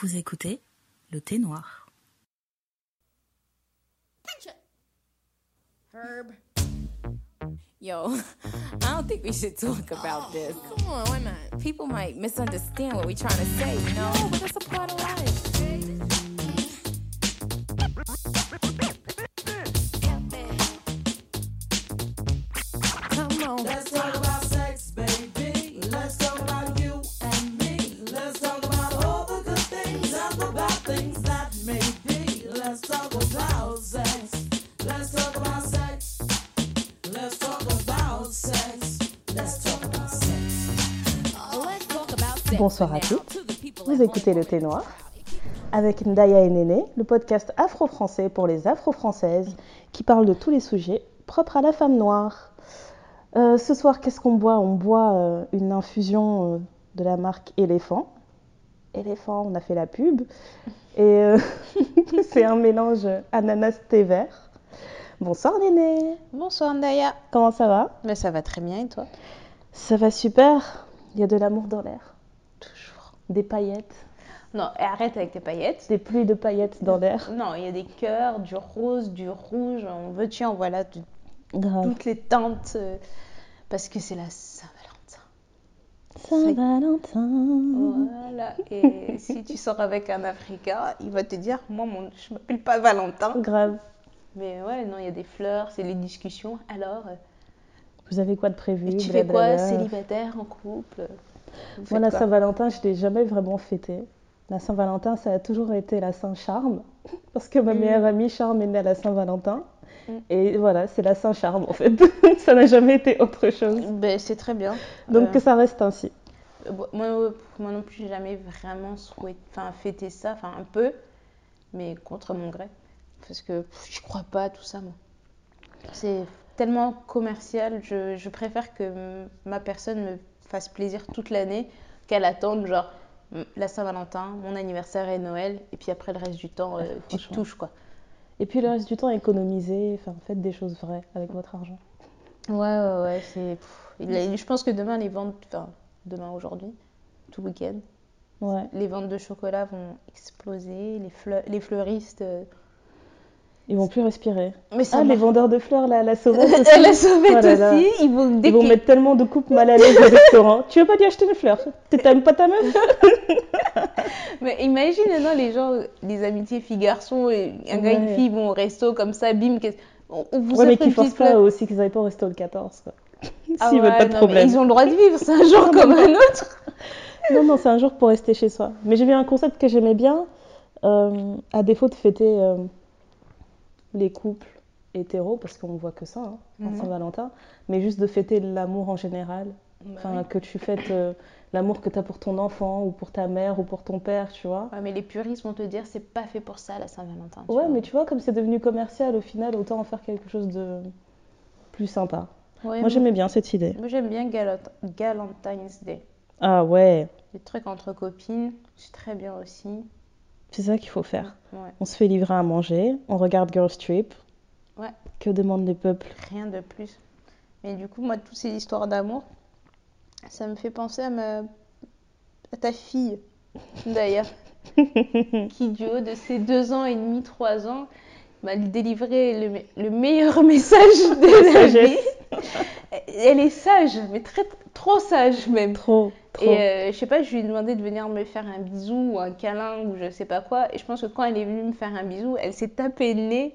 Vous écoutez le thé noir. Herb. Yo, I don't think we should talk about this. Come on, why not? People might misunderstand what we're trying to say, you know? But that's a part of life. Bonsoir à now. tous. To the people Vous écoutez le thé noir avec Ndaya et Néné, le podcast afro-français pour les afro-françaises qui parle de tous les sujets propres à la femme noire. Euh, ce soir, qu'est-ce qu'on boit? On boit euh, une infusion euh, de la marque Éléphant. Éléphant, on a fait la pub. Et c'est un mélange ananas-thé vert. Bonsoir Néné, Bonsoir Ndaya. comment ça va? Mais ça va très bien et toi? Ça va super. Il y a de l'amour dans l'air. Des paillettes. Non, et arrête avec tes paillettes. Des pluies de paillettes dans l'air. Non, il y a des cœurs, du rose, du rouge, on veut tu en voilà de Grave. toutes les teintes euh, parce que c'est la Saint-Valentin. Saint-Valentin. Voilà. Et si tu sors avec un Africain, il va te dire moi mon je m'appelle pas Valentin. Grave. Mais ouais, non, il y a des fleurs, c'est les discussions. Alors, euh, Vous avez quoi de prévu? tu fais quoi blablabla. célibataire en couple? Moi, la Saint-Valentin, je l'ai jamais vraiment fêté. La Saint-Valentin, ça a toujours été la Saint-Charme. Parce que ma Mm. meilleure amie Charme est née à la Saint-Valentin. Mm. Et voilà, c'est la Saint-Charme en fait. ça n'a jamais été autre chose. Ben, c'est très bien. Donc Euh, que ça reste ainsi. Euh, Moi, euh, moi non plus, j'ai jamais vraiment souhaité, enfin, fêté ça, enfin un peu, mais contre mon gré. Parce que je crois pas à tout ça, moi. C'est tellement commercial, je, je préfère que ma personne me fasse plaisir toute l'année qu'elle attende, genre, la Saint-Valentin, mon anniversaire et Noël, et puis après le reste du temps, euh, tu te touches, quoi. Et puis le reste du temps, économisez, enfin, faites des choses vraies avec votre argent. Ouais, ouais, ouais, c'est... pff, je pense que demain, les ventes, enfin, demain, aujourd'hui, tout week-end, Ouais. les ventes de chocolat vont exploser, les, les fleuristes... Ils vont plus respirer. Mais Ah, les vendeurs de fleurs, là, la sauvette aussi. la sauvette Oh là là. aussi, ils vont dès Ils vont que- mettre tellement de coupes mal à l'aise au restaurant. Tu veux pas lui acheter une fleur? Tu t'aimes pas ta meuf? Mais imagine maintenant les gens, les amitiés filles-garçons, et un gars et une fille vont au resto comme ça, bim, on, on vous Ouais, mais offre une qui forcent pas aussi qu'ils aillent pas au resto le 14. Quoi. Ah S'ils veulent ouais, pas de non, problème. Ils ont le droit de vivre, c'est un jour comme un autre. Non, non, c'est un jour pour rester chez soi. Mais j'ai vu un concept que j'aimais bien, euh, à défaut de fêter euh, les couples hétéros, parce qu'on voit que ça, hein, en Mhm. Saint-Valentin, mais juste de fêter l'amour en général. Enfin, que tu fêtes euh, l'amour que tu as pour ton enfant, ou pour ta mère, ou pour ton père, tu vois. Ouais, mais les puristes vont te dire, c'est pas fait pour ça la Saint-Valentin. Ouais, vois. mais tu vois, comme c'est devenu commercial, au final, autant en faire quelque chose de plus sympa. Ouais, Moi, j'aimais bien cette idée. moi, j'aime bien Galentine's Day. Ah ouais, Les trucs entre copines, c'est très bien aussi. C'est ça qu'il faut faire. Ouais, On se fait livrer à manger, on regarde Girls Trip. Ouais. Que demandent les peuples? Rien de plus. Mais du coup, moi, toutes ces histoires d'amour, ça me fait penser à, ma... à ta fille, d'ailleurs, qui, du haut de ses deux ans et demi, trois ans, m'a délivré le, me- le meilleur message de la vie. Elle est sage, mais très, trop sage même. Trop, trop. Et euh, je sais pas, je lui ai demandé de venir me faire un bisou ou un câlin ou je sais pas quoi. Et je pense que quand elle est venue me faire un bisou, elle s'est tapé le nez.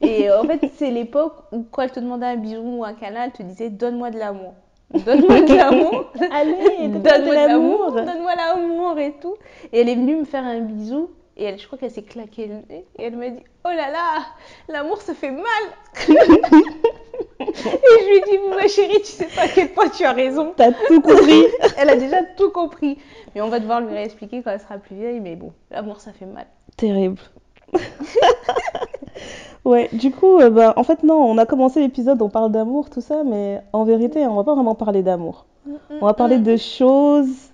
Et euh, en fait, c'est l'époque où quand elle te demandait un bisou ou un câlin, elle te disait donne-moi de l'amour. Donne-moi de l'amour. Allez, donne-moi de l'amour. l'amour. Donne-moi l'amour et tout. Et elle est venue me faire un bisou. Et elle, je crois qu'elle s'est claqué le nez. Et elle m'a dit Oh là là, l'amour ça fait mal. et je lui ai dit Ma chérie, tu sais pas à quel point tu as raison. T'as tout compris. Elle a déjà tout compris. Mais on va devoir lui réexpliquer quand elle sera plus vieille. Mais bon, l'amour, ça fait mal. Terrible. ouais, du coup, euh, bah, en fait, non, on a commencé l'épisode, on parle d'amour, tout ça, mais en vérité, on va pas vraiment parler d'amour. On va parler de choses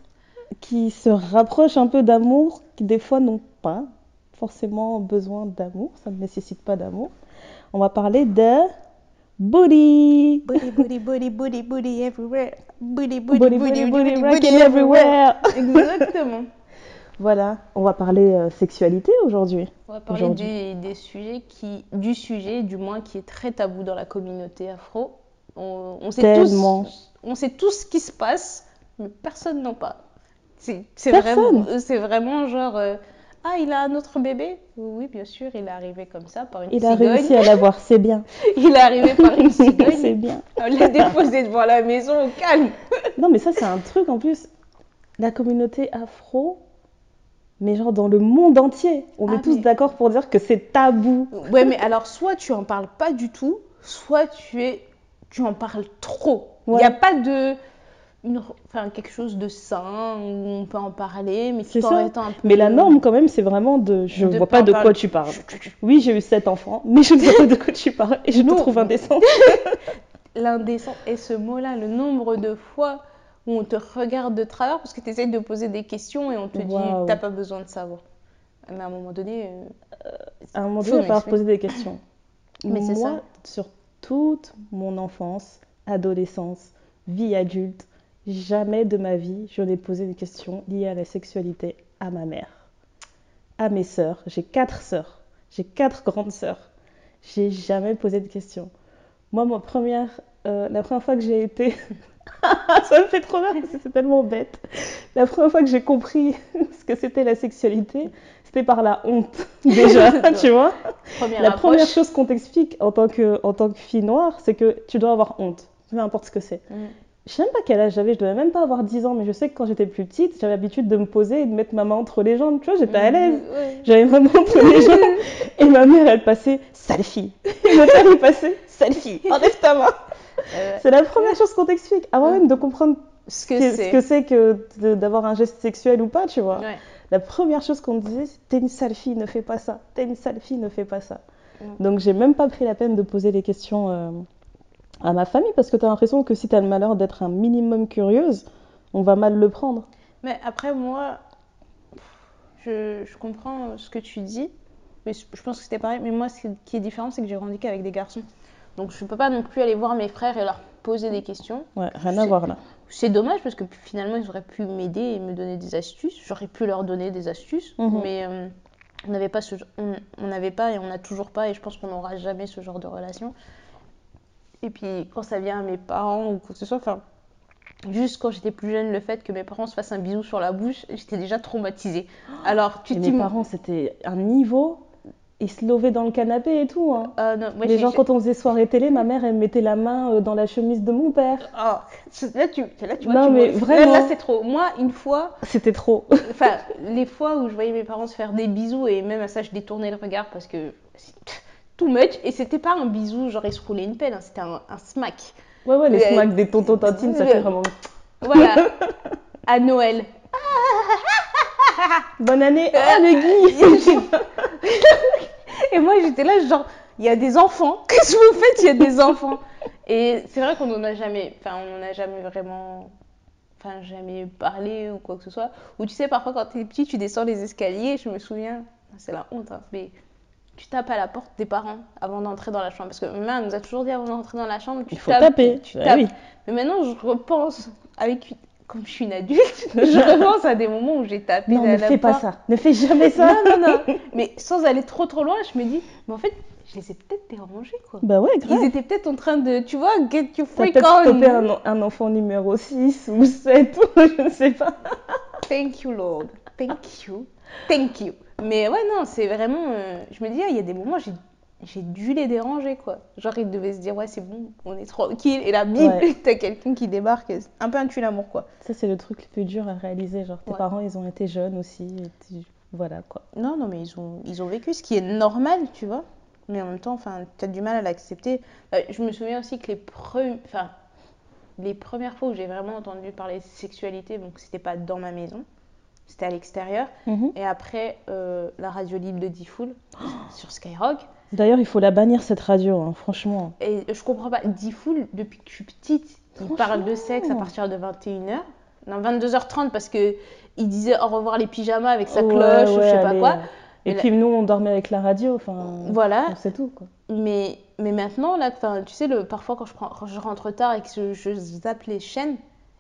qui se rapprochent un peu d'amour, qui des fois n'ont pas forcément besoin d'amour, ça ne nécessite pas d'amour. On va parler de booty. Booty, booty, booty, booty, booty everywhere. Booty, Booty, booty, booty, rocking everywhere. everywhere. Exactement. Voilà, on va parler euh, sexualité aujourd'hui. On va parler Aujourd'hui. des, des sujets qui, du sujet, du moins, qui est très tabou dans la communauté afro. On, on sait Tellement. tous, on sait tous ce qui se passe, mais personne n'en parle. C'est vraiment, c'est vraiment genre, euh, ah, il a un autre bébé? Oui, bien sûr, il est arrivé comme ça par une Il a cigogne. réussi à l'avoir, c'est bien. Il est arrivé par une c'est cigogne. bien. On l'a déposé devant la maison au calme. Non, mais ça, c'est un truc en plus. La communauté afro, mais genre dans le monde entier, on Ah, est tous d'accord pour dire que c'est tabou. Ouais, mais alors, soit tu en parles pas du tout, soit tu es, tu en parles trop. Il Ouais. n'y a pas de, une, enfin, quelque chose de sain où on peut en parler, mais C'est tout en un peu. Mais la norme, quand même, c'est vraiment de. Je De vois pas de quoi tu parles. Oui, j'ai eu sept enfants, mais je ne vois pas de quoi tu parles et je te Non. trouve indécent. L'indécent et ce mot-là, le nombre de fois où on te regarde de travers parce que tu essayes de poser des questions et on te dit, Waouh. t'as pas besoin de savoir. Mais à un moment donné, euh, À un moment donné, il va poser des questions. Mais c'est Moi, ça. sur toute mon enfance, adolescence, vie adulte, jamais de ma vie, je n'ai posé une question liée à la sexualité à ma mère, à mes sœurs. J'ai quatre sœurs, j'ai quatre grandes sœurs. J'ai jamais posé de questions. Moi, ma première, euh, la première fois que j'ai été, ça me fait trop rire parce que c'est tellement bête. La première fois que j'ai compris ce que c'était la sexualité, c'était par la honte déjà, tu vois. première La première chose qu'on t'explique en tant que en tant que fille noire, c'est que tu dois avoir honte, peu importe ce que c'est. Mm. Je sais même pas quel âge j'avais, je devais même pas avoir 10 ans, mais je sais que quand j'étais plus petite, j'avais l'habitude de me poser et de mettre ma main entre les jambes, tu vois, j'étais à l'aise. Ouais. J'avais ma main entre les jambes et ma mère elle passait sale fille. Et mon père il passait sale fille. Enlève ta main. Euh, C'est la première chose qu'on t'explique avant même de comprendre ce que que- ce c'est. que c'est que d'avoir un geste sexuel ou pas, tu vois. Ouais. La première chose qu'on me disait, c'est t'es une sale fille, ne fais pas ça. T'es une sale fille, ne fais pas ça. Mm. Donc j'ai même pas pris la peine de poser des questions euh, à ma famille parce que t'as l'impression que si t'as le malheur d'être un minimum curieuse, on va mal le prendre. Mais après, moi, je, je comprends ce que tu dis, mais je pense que c'était pareil. Mais moi, ce qui est différent, c'est que j'ai grandi qu'avec des garçons. Donc, je ne peux pas non plus aller voir mes frères et leur poser des questions. Ouais, rien à voir là. C'est dommage parce que finalement, ils auraient pu m'aider et me donner des astuces. J'aurais pu leur donner des astuces, Mhm. mais euh, on n'avait pas ce, on n'avait pas et on n'a toujours pas, et je pense qu'on n'aura jamais ce genre de relation. Et puis, quand ça vient à mes parents ou quoi que ce soit, enfin, juste quand j'étais plus jeune, le fait que mes parents se fassent un bisou sur la bouche, j'étais déjà traumatisée. Alors, tu mes parents, c'était un niveau. Ils se levaient dans le canapé et tout. Hein. Ah, non, moi, Les gens, quand on faisait soirée télé, ma mère, elle mettait la main euh, dans la chemise de mon père. Ah, là, tu, là, tu vois, Non, tu mais me- vraiment. Là, là, c'est trop. Moi, une fois, C'était trop. Enfin, les fois où je voyais mes parents se faire des bisous et même à ça, je détournais le regard parce que too much. Et c'était pas un bisou, genre ils se roulaient une pelle, hein, c'était un, un smack. Ouais, ouais, les Ouais. smacks des tontons tantines, ça fait vraiment. Voilà. à Noël. Bonne année, ah le Guy et moi, j'étais là, genre, il y a des enfants. Qu'est-ce que vous faites Il y a des enfants? Et c'est vrai qu'on n'en a jamais, enfin, on n'en a jamais vraiment, enfin, jamais parlé ou quoi que ce soit. Ou tu sais, parfois quand t'es petit, tu descends les escaliers, je me souviens, c'est la honte, hein, mais tu tapes à la porte des parents avant d'entrer dans la chambre. Parce que ma mère nous a toujours dit avant d'entrer dans la chambre, tu Il faut tapes, taper. Tu tapes. oui. Mais maintenant, je repense, avec, comme je suis une adulte, je repense à des moments où j'ai tapé Non, ne fais pas ça. Ne fais jamais ça. Non, non, non. Mais sans aller trop trop loin, je me dis, mais en fait, je les ai peut-être dérangés, quoi. Bah ouais, grave. Ils étaient peut-être en train de, tu vois, get your T'as freak on. un, en- un enfant numéro 6 ou 7 ou je ne sais pas. Thank you, Lord. Thank you. Thank you. Mais ouais, non, c'est vraiment. euh, je me dis, ah, il y a des moments, j'ai. J'ai dû les déranger, quoi. Genre, ils devaient se dire, ouais, c'est bon, on est tranquille. Et là, bim, Ouais. t'as quelqu'un qui débarque. Un peu un tue l'amour, quoi. Ça, c'est le truc le plus dur à réaliser. Genre, tes Ouais. parents, ils ont été jeunes aussi. et tu- Voilà, quoi. Non, non, mais ils ont, ils ont vécu ce qui est normal, tu vois. Mais en même temps, enfin, tu as du mal à l'accepter. Euh, je me souviens aussi que les, pre- enfin, les premières fois où j'ai vraiment entendu parler de sexualité, donc c'était pas dans ma maison, c'était à l'extérieur. Mhm. Et après, euh, la radio libre de Diffoul sur Skyrock. D'ailleurs, il faut la bannir, cette radio, hein, franchement. Et je comprends pas, Diffoul, depuis que je suis petite, il parle de sexe à partir de 21h. Non, 22h30 parce que il disait au revoir les pyjamas avec sa Ouais, cloche ou je ouais, sais pas quoi. Et puis, nous, on dormait avec la radio. Enfin, Voilà. sait tout, quoi. Mais, mais maintenant, là, tu sais, le, parfois quand je, prends, quand je rentre tard et que je, je zappe les chaînes,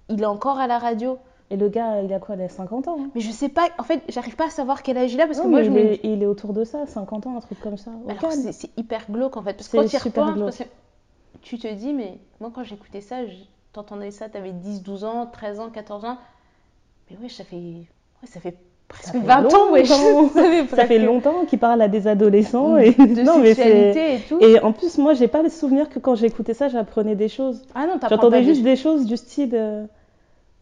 il est encore à la radio. Et le gars, il a quoi Il a 50 ans. hein? Mais je sais pas, en fait, j'arrive pas à savoir quel âge il a parce Non, que moi je il, est, il est autour de ça, 50 ans, un truc comme ça. Alors c'est hyper glauque en fait, parce que quand tu repenses, tu te dis, mais moi quand j'écoutais ça, t'entendais ça, t'avais 10, 12 ans, 13 ans, 14 ans, mais ouais, ça fait, ouais, ça fait presque fait 20 ans, ouais, ça fait, longtemps qu'il parle à des adolescents. Et... de non, mais sexualité et tout. Et en plus, moi, j'ai pas le souvenir que quand j'écoutais ça, j'apprenais des choses. Ah non, J'entendais juste des... des choses du style.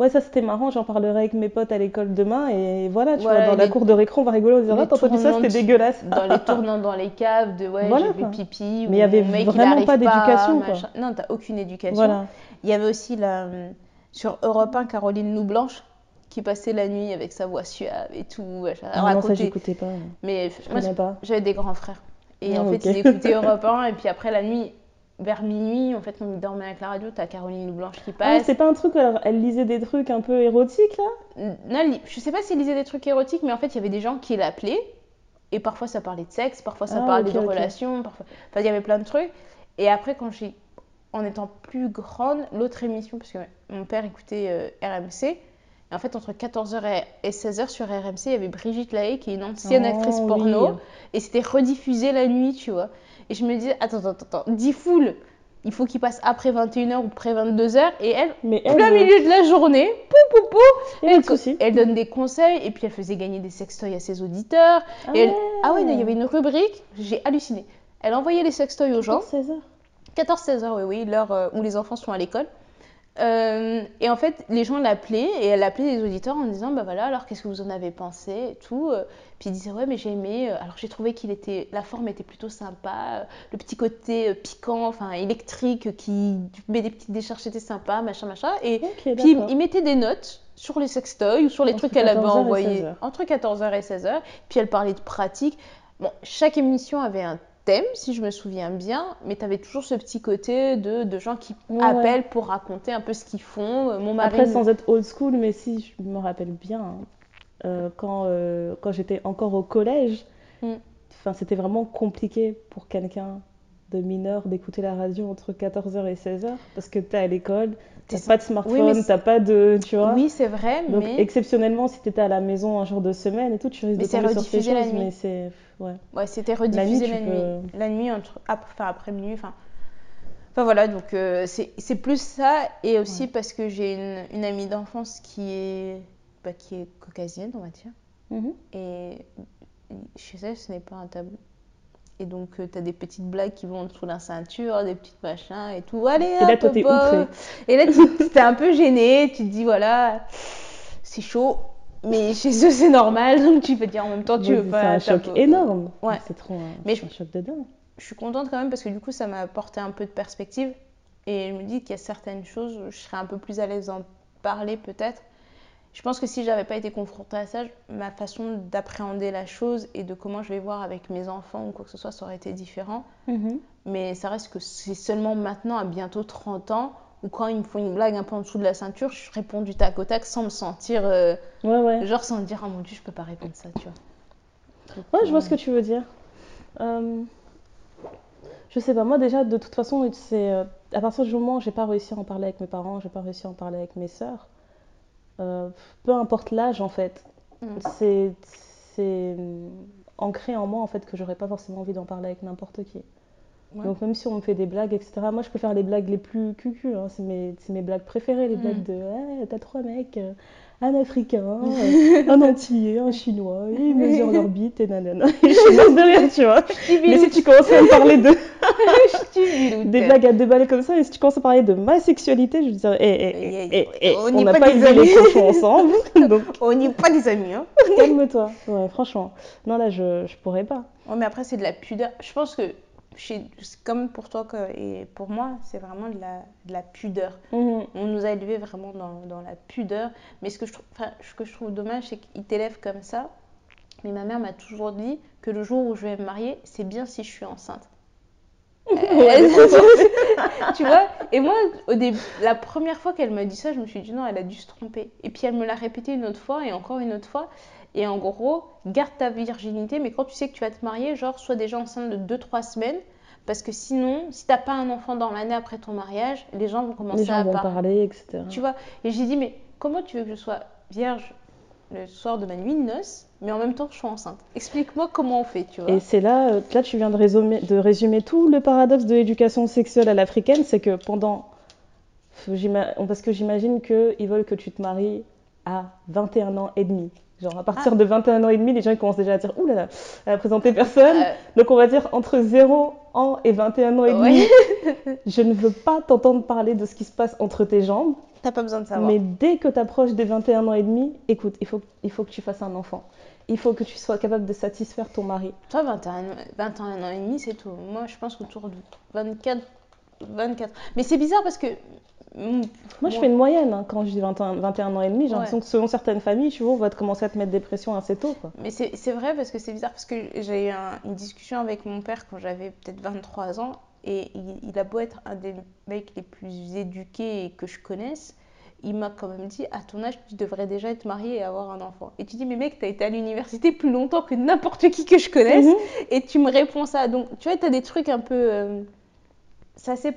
Euh, Ouais, ça c'était marrant, j'en parlerai avec mes potes à l'école demain. Et voilà, tu Voilà, vois, dans la les- cour de récro, on va rigoler en disant les Ah, t'as entendu ça, c'était dégueulasse. dans les tournants dans les caves de ouais, Voilà, j'ai pipi, Mais il y avait mec, vraiment pas d'éducation. Non, t'as aucune éducation. Voilà. Il y avait aussi la, hum, sur Europe 1 Caroline Loublanche qui passait la nuit avec sa voix suave et tout. Ah, non, ça, j'écoutais pas. Mais Je moi, pas. j'avais des grands frères. Et Ah, en fait, ok. ils écoutaient Europe 1. Et puis après, la nuit, vers minuit, en fait, on dormait avec la radio. T'as Caroline Loublanche qui Ah, passe. c'est pas un truc, alors, elle lisait des trucs un peu érotiques là? Non, elle- je sais pas s'il lisait des trucs érotiques, mais en fait, il y avait des gens qui l'appelaient. Et parfois, ça parlait de sexe, parfois, ça Ah, parlait de relations. Parfois... Enfin, il y avait plein de trucs. Et après, quand j'ai. En étant plus grande, l'autre émission, parce que mon père écoutait euh, RMC. Et en fait, entre 14h et 16h sur RMC, il y avait Brigitte Lahaye, qui est une ancienne Oh, actrice oui. porno. Et c'était rediffusé la nuit, tu vois. Et je me disais, attends, attends, attends, D-Fool, il faut qu'il passe après 21h ou après 22h. Et elle, Mais elle, plein milieu de la journée, pou, pou, pou, elle, elle donne des conseils et puis elle faisait gagner des sextoys à ses auditeurs. Ah Et elle- ouais. Ah ouais, il y avait une rubrique, j'ai halluciné. Elle envoyait les sextoys aux gens. 16 heures. 14-16 heures, oui, oui, l'heure euh, où les enfants sont à l'école. Euh, et en fait, les gens l'appelaient et elle appelait les auditeurs en disant Bah voilà, alors qu'est-ce que vous en avez pensé et tout. euh. Puis ils disaient Ouais, mais j'ai aimé. euh, Alors j'ai trouvé qu'il était, la forme était plutôt sympa. Le petit côté piquant, enfin électrique qui met des petites décharges, c'était sympa, machin, machin. Et puis il, d'accord. il mettait des notes sur les sextoys ou sur les Entre trucs qu'elle avait 14 heures et envoyés 16 heures. entre 14h et 16h. Puis elle parlait de pratique. Bon, chaque émission avait un thème, si je me souviens bien, mais tu avais toujours ce petit côté de, de gens qui Ouais, appellent pour raconter un peu ce qu'ils font. Euh, Mon mari. Après, sans être old school, mais si je me rappelle bien, hein, euh, quand, euh, quand j'étais encore au collège, Mm. c'était vraiment compliqué pour quelqu'un de mineur d'écouter la radio entre 14h et 16h parce que t'es à l'école, t'as T'es- pas de Oui, smartphone, mais c'est- t'as pas de. Tu vois Oui, c'est vrai, Donc, mais exceptionnellement, si t'étais à la maison un jour de semaine et tout, tu risques Mais de tomber sur ces choses, mais c'est. Ouais. ouais, c'était nuit, rediffusé tu la nuit. peux- La nuit, entre, après, enfin, après minuit. Enfin, enfin voilà, donc euh, c'est plus ça. Et aussi parce que j'ai une, une amie d'enfance qui est, bah, qui est caucasienne, on va dire. Mhm. Et chez elle, ce n'est pas un tabou. Et donc, tu as des petites blagues qui vont sous la ceinture, des petites machins et tout. Allez, Et là, toi, t'es. Et là, tu t'es un peu gêné. Tu te dis, voilà, c'est chaud. Mais chez eux, c'est normal. Donc, tu peux dire en même temps, tu veux c'est pas. un t'as choc énorme. Ouais. C'est trop un, Mais c'est je- un choc de dingue. Je suis contente quand même parce que du coup, ça m'a apporté un peu de perspective. Et je me dis qu'il y a certaines choses, je serais un peu plus à l'aise d'en parler peut-être. Je pense que si j'avais pas été confrontée à ça, ma façon d'appréhender la chose et de comment je vais voir avec mes enfants ou quoi que ce soit, ça aurait été différent. Mhm. Mais ça reste que c'est seulement maintenant, à bientôt 30 ans, où quand ils me font une blague un peu en dessous de la ceinture, je réponds du tac au tac sans me sentir. euh, Ouais, ouais. genre sans me dire, oh mon dieu, je peux pas répondre ça, tu vois. Ouais, je vois euh, ce que tu veux dire. Euh, je sais pas, moi déjà, de toute façon, c'est euh, à partir du moment où j'ai pas réussi à en parler avec mes parents, j'ai pas réussi à en parler avec mes sœurs, euh, peu importe l'âge en fait, Mm. c'est hum, ancré en moi en fait que j'aurais pas forcément envie d'en parler avec n'importe qui. Ouais. Donc même si on me fait des blagues, etc., moi je peux faire les blagues les plus cucu, hein, c'est mes, mes blagues préférées, les Mm. blagues de Ouais, t'as trois mecs, euh, un africain, euh, un antillais, un chinois, et ils mesurent leur bite et nanana. Et je suis de rire, tu vois. Mais si tu commences à me parler de, des blagues à deux balles comme ça, et si tu commences à parler de ma sexualité, je veux dire, eh, eh, eh, eh, On n'a pas élevé amis. les cochons ensemble, donc On n'est pas des amis, hein. calme-toi. Ouais, franchement. Non, là, je, je pourrais pas. Ouais, mais après, c'est de la pudeur. Je pense que, chez, comme pour toi que- et pour moi, c'est vraiment de la, de la pudeur. Mhm. On nous a élevés vraiment dans, dans la pudeur. Mais ce que je trouve, enfin, ce que je trouve dommage, c'est qu'ils t'élèvent comme ça. Mais ma mère m'a toujours dit que le jour où je vais me marier, c'est bien si je suis enceinte. Tu vois Et moi, au début, la première fois qu'elle m'a dit ça, je me suis dit non, elle a dû se tromper. Et puis elle me l'a répété une autre fois et encore une autre fois. Et en gros, garde ta virginité, mais quand tu sais que tu vas te marier, genre, sois déjà enceinte de 2-3 semaines. Parce que sinon, si t'as pas un enfant dans l'année après ton mariage, les gens vont commencer Les gens à vont parler. parler, etc. Tu vois Et j'ai dit, mais comment tu veux que je sois vierge le soir de ma nuit de noces, mais en même temps, je suis enceinte? Explique-moi comment on fait, tu vois. Et c'est là, euh, là, tu viens de résumer, de résumer tout le paradoxe de l'éducation sexuelle à l'africaine, c'est que pendant. Parce que j'imagine qu'ils veulent que tu te maries à 21 ans et demi. Genre, à partir Ah. de 21 ans et demi, les gens ils commencent déjà à dire Ouh là là, elle a présenté personne. Euh, Donc, on va dire entre 0 ans et 21 ans et demi. ouais. Je ne veux pas t'entendre parler de ce qui se passe entre tes jambes. T'as pas besoin de savoir. Mais dès que tu approches des 21 ans et demi, écoute, il faut, il faut que tu fasses un enfant. Il faut que tu sois capable de satisfaire ton mari. Toi, 21, 21 ans et demi, c'est tout. Moi, je pense qu'autour de 24, 24. Mais c'est bizarre parce que. Mm, Moi, je fais une moyenne hein, quand je dis 21, 21 ans et demi. J'ai Ouais. l'impression que selon certaines familles, tu vois, on va te commencer à te mettre des pressions assez tôt. Quoi. Mais c'est c'est vrai parce que c'est bizarre parce que j'ai eu un- une discussion avec mon père quand j'avais peut-être 23 ans et il, il a beau être un des mecs les plus éduqués que je connaisse, il m'a quand même dit à ton âge tu devrais déjà être marié et avoir un enfant. Et tu dis mais mec t'as été à l'université plus longtemps que n'importe qui que je connaisse Mhm. et tu me réponds ça. Donc tu vois t'as des trucs un peu... euh, c'est assez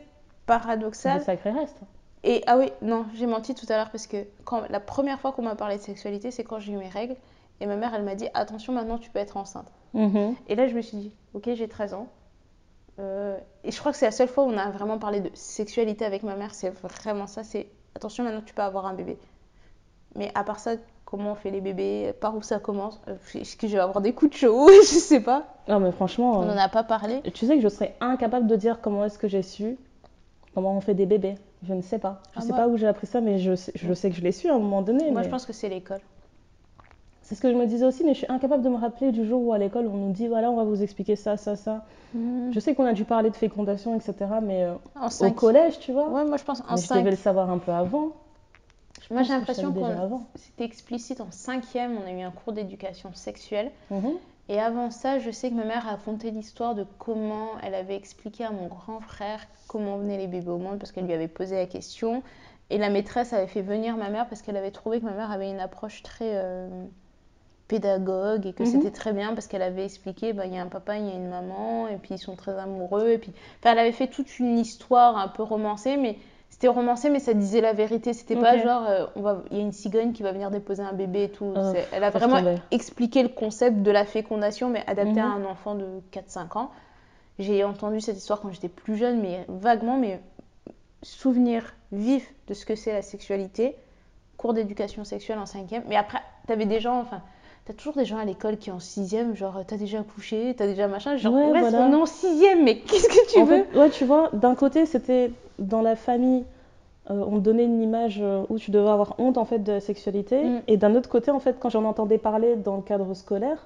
paradoxal. des sacrés restes. Et ah oui, non, j'ai menti tout à l'heure parce que quand, la première fois qu'on m'a parlé de sexualité, c'est quand j'ai eu mes règles. Et ma mère, elle m'a dit Attention, maintenant tu peux être enceinte. Mhm. Et là, je me suis dit Ok, j'ai 13 ans. Euh, et je crois que c'est la seule fois où on a vraiment parlé de sexualité avec ma mère. C'est vraiment ça c'est Attention, maintenant tu peux avoir un bébé. Mais à part ça, comment on fait les bébés Par où ça commence Euh, Est-ce que je vais avoir des coups de chaud Je sais pas. Non, mais franchement, On euh, n'en a pas parlé. tu sais que je serais incapable de dire comment est-ce que j'ai su comment on fait des bébés. Je ne sais pas. Je Ah, sais moi- pas où j'ai appris ça, mais je sais, je sais que je l'ai su à un moment donné. Moi, mais je pense que c'est l'école. C'est ce que je me disais aussi, mais je suis incapable de me rappeler du jour où à l'école on nous dit voilà, on va vous expliquer ça, ça, ça. Je sais qu'on a dû parler de fécondation, etc. Mais euh, En au 5. collège, tu vois. Ouais, moi je pense en mais je 5. devais le savoir un peu avant. Je Moi, j'ai que l'impression qu'on avant. c'était explicite en cinquième. On a eu un cours d'éducation sexuelle. Mhm. Et avant ça, je sais que ma mère a raconté l'histoire de comment elle avait expliqué à mon grand frère comment venaient les bébés au monde parce qu'elle lui avait posé la question. Et la maîtresse avait fait venir ma mère parce qu'elle avait trouvé que ma mère avait une approche très euh, pédagogue et que Mhm. c'était très bien parce qu'elle avait expliqué bah, il y a un papa, il y a une maman et puis ils sont très amoureux. Et puis... enfin, elle avait fait toute une histoire un peu romancée, mais c'était romancé, mais ça disait la vérité. C'était pas genre euh, on va... il y a une cigogne qui va venir déposer un bébé et tout. C'est- elle a vraiment expliquer le concept de la fécondation, mais adapté à Mhm. un enfant de 4-5 ans. J'ai entendu cette histoire quand j'étais plus jeune, mais vaguement, mais souvenir vif de ce que c'est la sexualité, cours d'éducation sexuelle en cinquième. Mais après, t'avais des gens, enfin, t'as toujours des gens à l'école qui en sixième, genre t'as déjà couché, t'as déjà machin, genre Ouais, ouais, voilà. on est en sixième, mais qu'est-ce que tu En veux? fait, ouais, tu vois, d'un côté, c'était dans la famille, euh, on te donnait une image euh, où tu devais avoir honte en fait de la sexualité, Mm. et d'un autre côté, en fait, quand j'en entendais parler dans le cadre scolaire,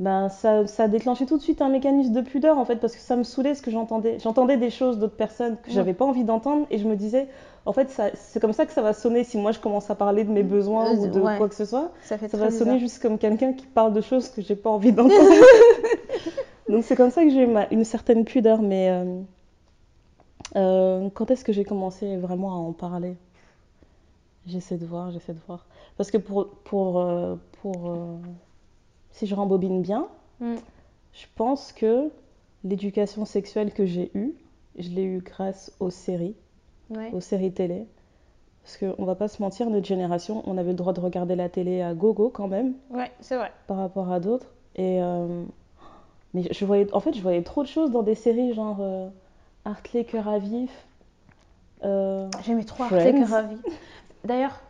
ben ça, ça a déclenché tout de suite un mécanisme de pudeur en fait, parce que ça me saoulait ce que j'entendais. J'entendais des choses d'autres personnes que Mm. j'avais pas envie d'entendre, et je me disais, en fait, c'est comme ça que ça va sonner si moi je commence à parler de mes besoins Euh, ou de ouais. quoi que ce soit. Ça fait Ça très va sonner juste comme quelqu'un qui parle de choses que j'ai pas envie d'entendre. Donc c'est comme ça que j'ai eu ma- une certaine pudeur. Mais euh, euh, quand est-ce que j'ai commencé vraiment à en parler? J'essaie de voir, j'essaie de voir. Parce que pour, pour, euh, pour euh, si je rembobine bien, Mm. je pense que l'éducation sexuelle que j'ai eue, je l'ai eue grâce aux séries Ouais. aux séries télé. Parce qu'on va pas se mentir, notre génération, on avait le droit de regarder la télé à gogo quand même, ouais, c'est vrai. par rapport à d'autres. Et euh, mais je voyais, en fait, je voyais trop de choses dans des séries genre euh, Hartley, Cœur à vif. euh, J'aimais trop Friends. Arte Ravi. D'ailleurs,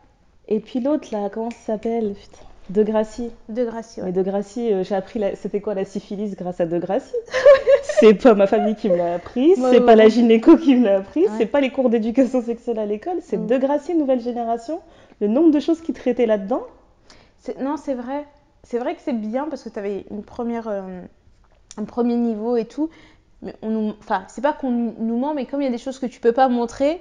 et puis l'autre là, comment ça s'appelle? Putain, De Gracie. de Gracie, ouais. Mais De Gracie, euh, j'ai appris la- c'était quoi la syphilis grâce à De Gracie? c'est pas ma famille qui me l'a appris, Ouais, c'est ouais, pas la gynéco qui me l'a appris, c'est pas les cours d'éducation sexuelle à l'école, c'est Mm. De Gracie, nouvelle génération. Le nombre de choses qui traitaient là-dedans? Non, c'est vrai. C'est vrai que c'est bien parce que tu avais une première, euh, un premier niveau et tout. Mais on nous... Enfin, c'est pas qu'on nous ment, mais comme il y a des choses que tu peux pas montrer,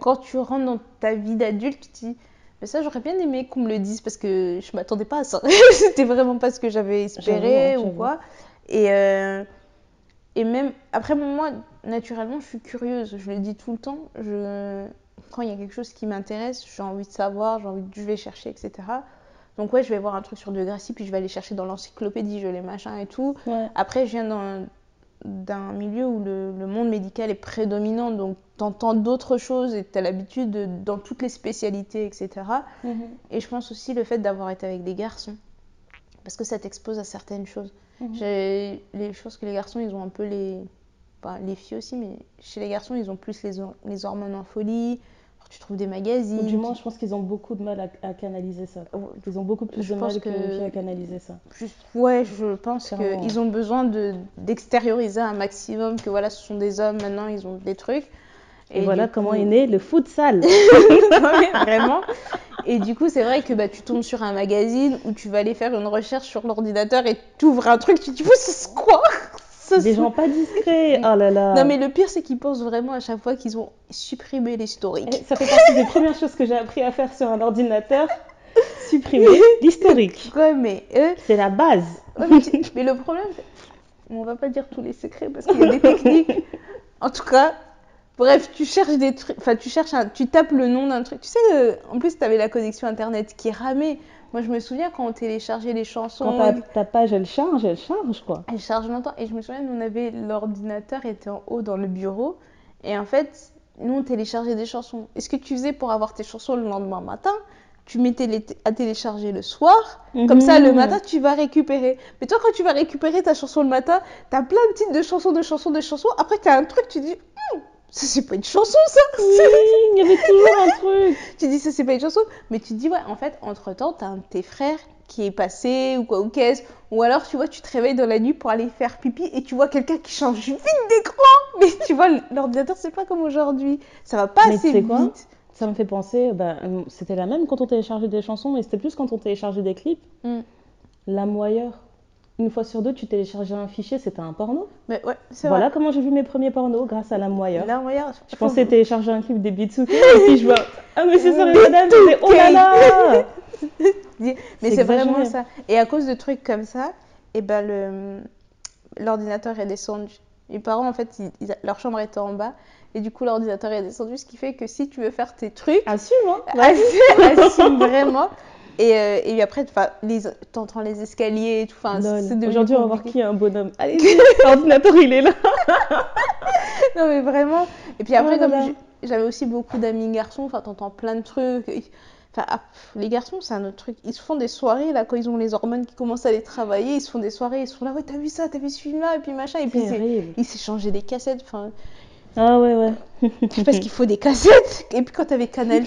quand tu rentres dans ta vie d'adulte, tu te dis Mais ça, j'aurais bien aimé qu'on me le dise parce que je m'attendais pas à ça. C'était vraiment pas ce que j'avais espéré J'avoue, ou quoi. Et, euh, et même, après, moi, naturellement, je suis curieuse. Je le dis tout le temps. Je... Quand il y a quelque chose qui m'intéresse, j'ai envie de savoir, j'ai envie de je vais chercher, etc. Donc, ouais, je vais voir un truc sur De Gracie, puis je vais aller chercher dans l'encyclopédie, je les machins et tout. Ouais. Après, je viens d'un- d'un milieu où le, le monde médical est prédominant, donc t'entends d'autres choses et t'as l'habitude de- dans toutes les spécialités, etc. Et je pense aussi le fait d'avoir été avec des garçons. Parce que ça t'expose à certaines choses. Mhm. J'ai les choses que les garçons, ils ont un peu les. Enfin, les filles aussi, mais chez les garçons, ils ont plus les, les hormones en folie. Alors, tu trouves des magazines. Ou du moins, je pense qu'ils ont beaucoup de mal à, à canaliser ça. Ils ont beaucoup plus Je de mal que, que- les filles à canaliser ça. Ouais, je pense qu'ils ont besoin de d'extérioriser un maximum que voilà, ce sont des hommes, maintenant ils ont des trucs. Et, voilà comment est né le futsal. Vraiment. Et du coup, c'est vrai que bah, tu tombes sur un magazine où tu vas aller faire une recherche sur l'ordinateur et tu ouvres un truc, tu te dis, c'est quoi des gens pas discrets. Oh là là. Non, mais le pire, c'est qu'ils pensent vraiment à chaque fois qu'ils ont supprimé l'historique. Eh, Ça fait partie des premières choses que j'ai appris à faire sur un ordinateur. Supprimer l'historique. Ouais, mais eux, C'est la base. Ouais, mais, tu- mais le problème, on va pas dire tous les secrets parce qu'il y a des techniques. En tout cas, bref, tu cherches des trucs, enfin tu cherches, un- tu tapes le nom d'un truc. Tu sais, euh, en plus, tu avais la connexion internet qui ramait. Moi, je me souviens quand on téléchargeait les chansons, Quand ta, ta page elle charge, elle charge quoi. elle charge longtemps. Et je me souviens, nous, on avait l'ordinateur était en haut dans le bureau, et en fait, nous, on téléchargeait des chansons. Et ce que tu faisais pour avoir tes chansons le lendemain matin, tu mettais les à télécharger le soir, comme ça, le Mhm. matin, tu vas récupérer. Mais toi, quand tu vas récupérer ta chanson le matin, t'as plein de titres de chansons, de chansons, de chansons. Après, t'as un truc, tu dis, ça, c'est pas une chanson, ça. Oui, il y avait toujours un truc. tu dis, ça, c'est pas une chanson. Mais tu te dis, ouais, en fait, entre-temps, t'as un de tes frères qui est passé, ou quoi, ou qu'est-ce. Ou alors, tu vois, tu te réveilles dans la nuit pour aller faire pipi et tu vois quelqu'un qui change vite d'écran. Mais tu vois, l'ordinateur, c'est pas comme aujourd'hui. Ça va pas Mais assez sais quoi vite. Ça me fait penser, bah, c'était la même quand on téléchargeait des chansons, mais c'était plus quand on téléchargeait des clips. Mm. La moyeur. Une fois sur deux, tu téléchargeais un fichier, c'était un porno. Mais ouais, c'est Voilà vrai. comment j'ai vu mes premiers pornos, grâce à la moyeur. Là, regarde, Je pensais télécharger un clip des Bitsuke et puis je vois Ah, mais c'est sur les madame, je oh là là Mais C'est vraiment ça. Et à cause de trucs comme ça, et ben le l'ordinateur est descendu. Mes parents, en fait, ils- ils- leur chambre était en bas. Et du coup, l'ordinateur est descendu, ce qui fait que si tu veux faire tes trucs, Assume, hein assume, assume vraiment. Et, euh, et après, les- t'entends les escaliers et tout. Aujourd'hui, on va voir qui est un bonhomme. Allez, l'ordinateur, il est là. Non, mais vraiment. Et puis après, Oh comme j'avais aussi beaucoup d'amis garçons, enfin, t'entends plein de trucs. Enfin, ah, les garçons, c'est un autre truc. Ils se font des soirées, là, quand ils ont les hormones qui commencent à les travailler, ils se font des soirées, ils sont là, ouais, t'as vu ça, t'as vu ce film-là, et puis machin. Et puis, ils s'échangeaient des cassettes. Enfin, Ah ouais, ouais. parce qu'il faut des cassettes. Et puis, quand t'avais Canal,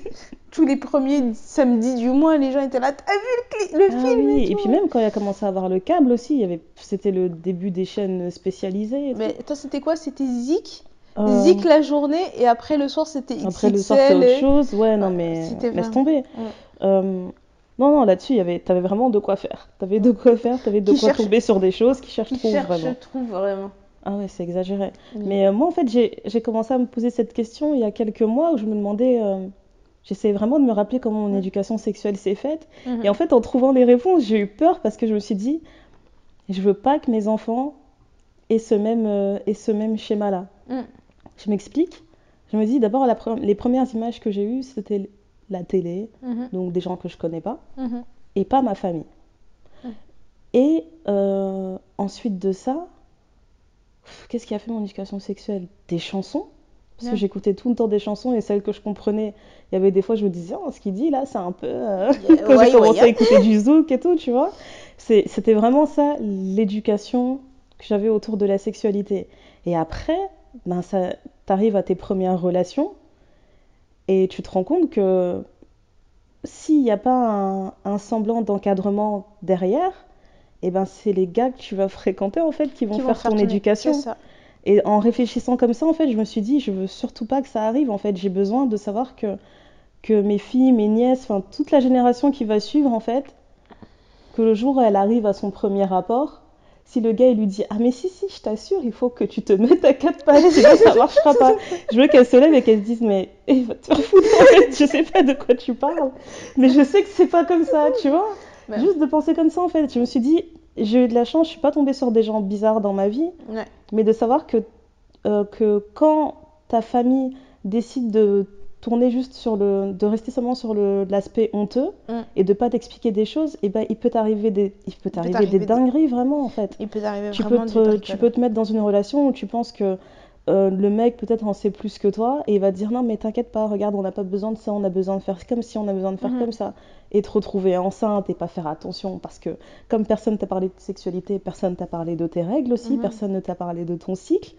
tous les premiers samedis du mois, les gens étaient là, t'as vu le, le Ah film oui, et, et puis même quand il a commencé à avoir le câble aussi, il y avait... c'était le début des chaînes spécialisées. Mais toi, c'était quoi? C'était Zik? Euh, Zik la journée, et après le soir, c'était XXL. Après le soir, c'est autre et- chose. Ouais, non, mais c'était laisse tomber. Ouais. Euh, non, non, là-dessus, y avait... t'avais vraiment de quoi faire. T'avais de quoi faire, t'avais de Qui quoi cherche- tomber sur des choses qui cherchent Qui cherche, vraiment. trouve vraiment. Ah ouais, c'est exagéré. Oui. Mais euh, moi, en fait, j'ai j'ai commencé à me poser cette question il y a quelques mois où je me demandais, euh, j'essayais vraiment de me rappeler comment mon éducation sexuelle s'est faite. Mhm. Et en fait, en trouvant les réponses, j'ai eu peur parce que je me suis dit, je veux pas que mes enfants aient ce même, euh, aient ce même schéma-là. Mm. Je m'explique. Je me dis, d'abord, la pre- les premières images que j'ai eues, c'était la télé, Mhm. donc des gens que je connais pas, Mhm. et pas ma famille. Et euh, ensuite de ça, qu'est-ce qui a fait mon éducation sexuelle? Des chansons parce que j'écoutais tout le temps des chansons et celles que je comprenais, il y avait des fois je me disais, oh, ce qu'il dit là, c'est un peu. euh, Quand ouais, j'ai commencé ouais. à écouter du zouk et tout, tu vois. C'était vraiment ça, l'éducation que j'avais autour de la sexualité. Et après, ben, ça, t'arrives à tes premières relations et tu te rends compte que s'il n'y a pas un, un semblant d'encadrement derrière, et ben c'est les gars que tu vas fréquenter en fait qui vont Qui faire ton éducation. Ça. Et en réfléchissant comme ça, en fait, je me suis dit, je veux surtout pas que ça arrive. En fait, j'ai besoin de savoir que, que mes filles, mes nièces, enfin toute la génération qui va suivre, en fait, que le jour où elle arrive à son premier rapport, si le gars il lui dit ah mais si si, je t'assure, il faut que tu te mettes à quatre pattes, sinon ça marchera pas. Je veux qu'elle se lève et qu'elle se dise mais eh, va te faire foutre. En fait, je sais pas de quoi tu parles, mais je sais que c'est pas comme ça, tu vois. Juste de penser comme ça, en fait, je me suis dit j'ai eu de la chance, je suis pas tombée sur des gens bizarres dans ma vie. Ouais. mais de savoir que, euh, que quand ta famille décide de tourner juste sur le de rester seulement sur le l'aspect honteux Mm. et de pas t'expliquer des choses et ben il peut t'arriver des il peut t'arriver t'arriver des dingueries vraiment en fait. Il peut arriver tu vraiment peux te, tu peux te mettre dans une relation où tu penses que euh, le mec peut-être en sait plus que toi et il va te dire non mais t'inquiète pas, regarde on n'a pas besoin de ça, on a besoin de faire comme si on a besoin de faire Mhm. comme ça et te retrouver enceinte et pas faire attention parce que comme personne t'a parlé de sexualité, personne t'a parlé de tes règles aussi, Mhm. personne ne t'a parlé de ton cycle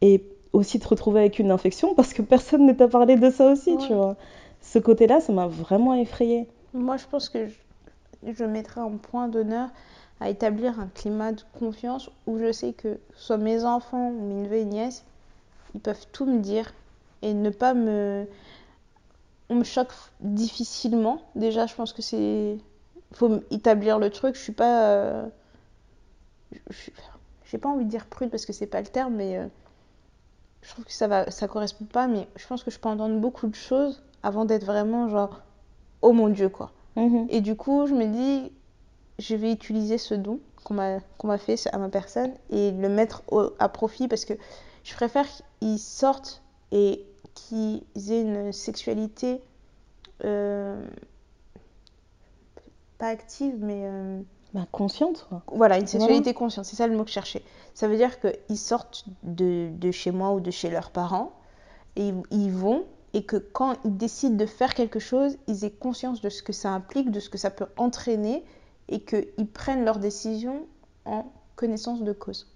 et aussi te retrouver avec une infection parce que personne ne t'a parlé de ça aussi, tu vois. Ce côté-là, ça m'a vraiment effrayée. Moi, je pense que je, je mettrais un point d'honneur à établir un climat de confiance où je sais que soit mes enfants ou mes neveux et nièces, ils peuvent tout me dire et ne pas me. On me choque difficilement. Déjà, je pense que c'est. Il faut établir le truc. Je suis pas. euh, J'ai pas envie de dire prude parce que c'est pas le terme, mais euh, je trouve que ça va, ça correspond pas. Mais je pense que je peux entendre beaucoup de choses avant d'être vraiment genre, oh mon dieu quoi. Mhm. Et du coup, je me dis, je vais utiliser ce don qu'on m'a fait à ma personne et le mettre au- à profit parce que je préfère qu'ils sortent et qu'ils aient une sexualité euh, pas active, mais euh, Bah, consciente, quoi. voilà, une sexualité consciente, c'est ça le mot que je cherchais. Ça veut dire qu'ils sortent de, de chez moi ou de chez leurs parents et ils, ils vont et que quand ils décident de faire quelque chose, ils aient conscience de ce que ça implique, de ce que ça peut entraîner et qu'ils prennent leurs décisions en connaissance de cause.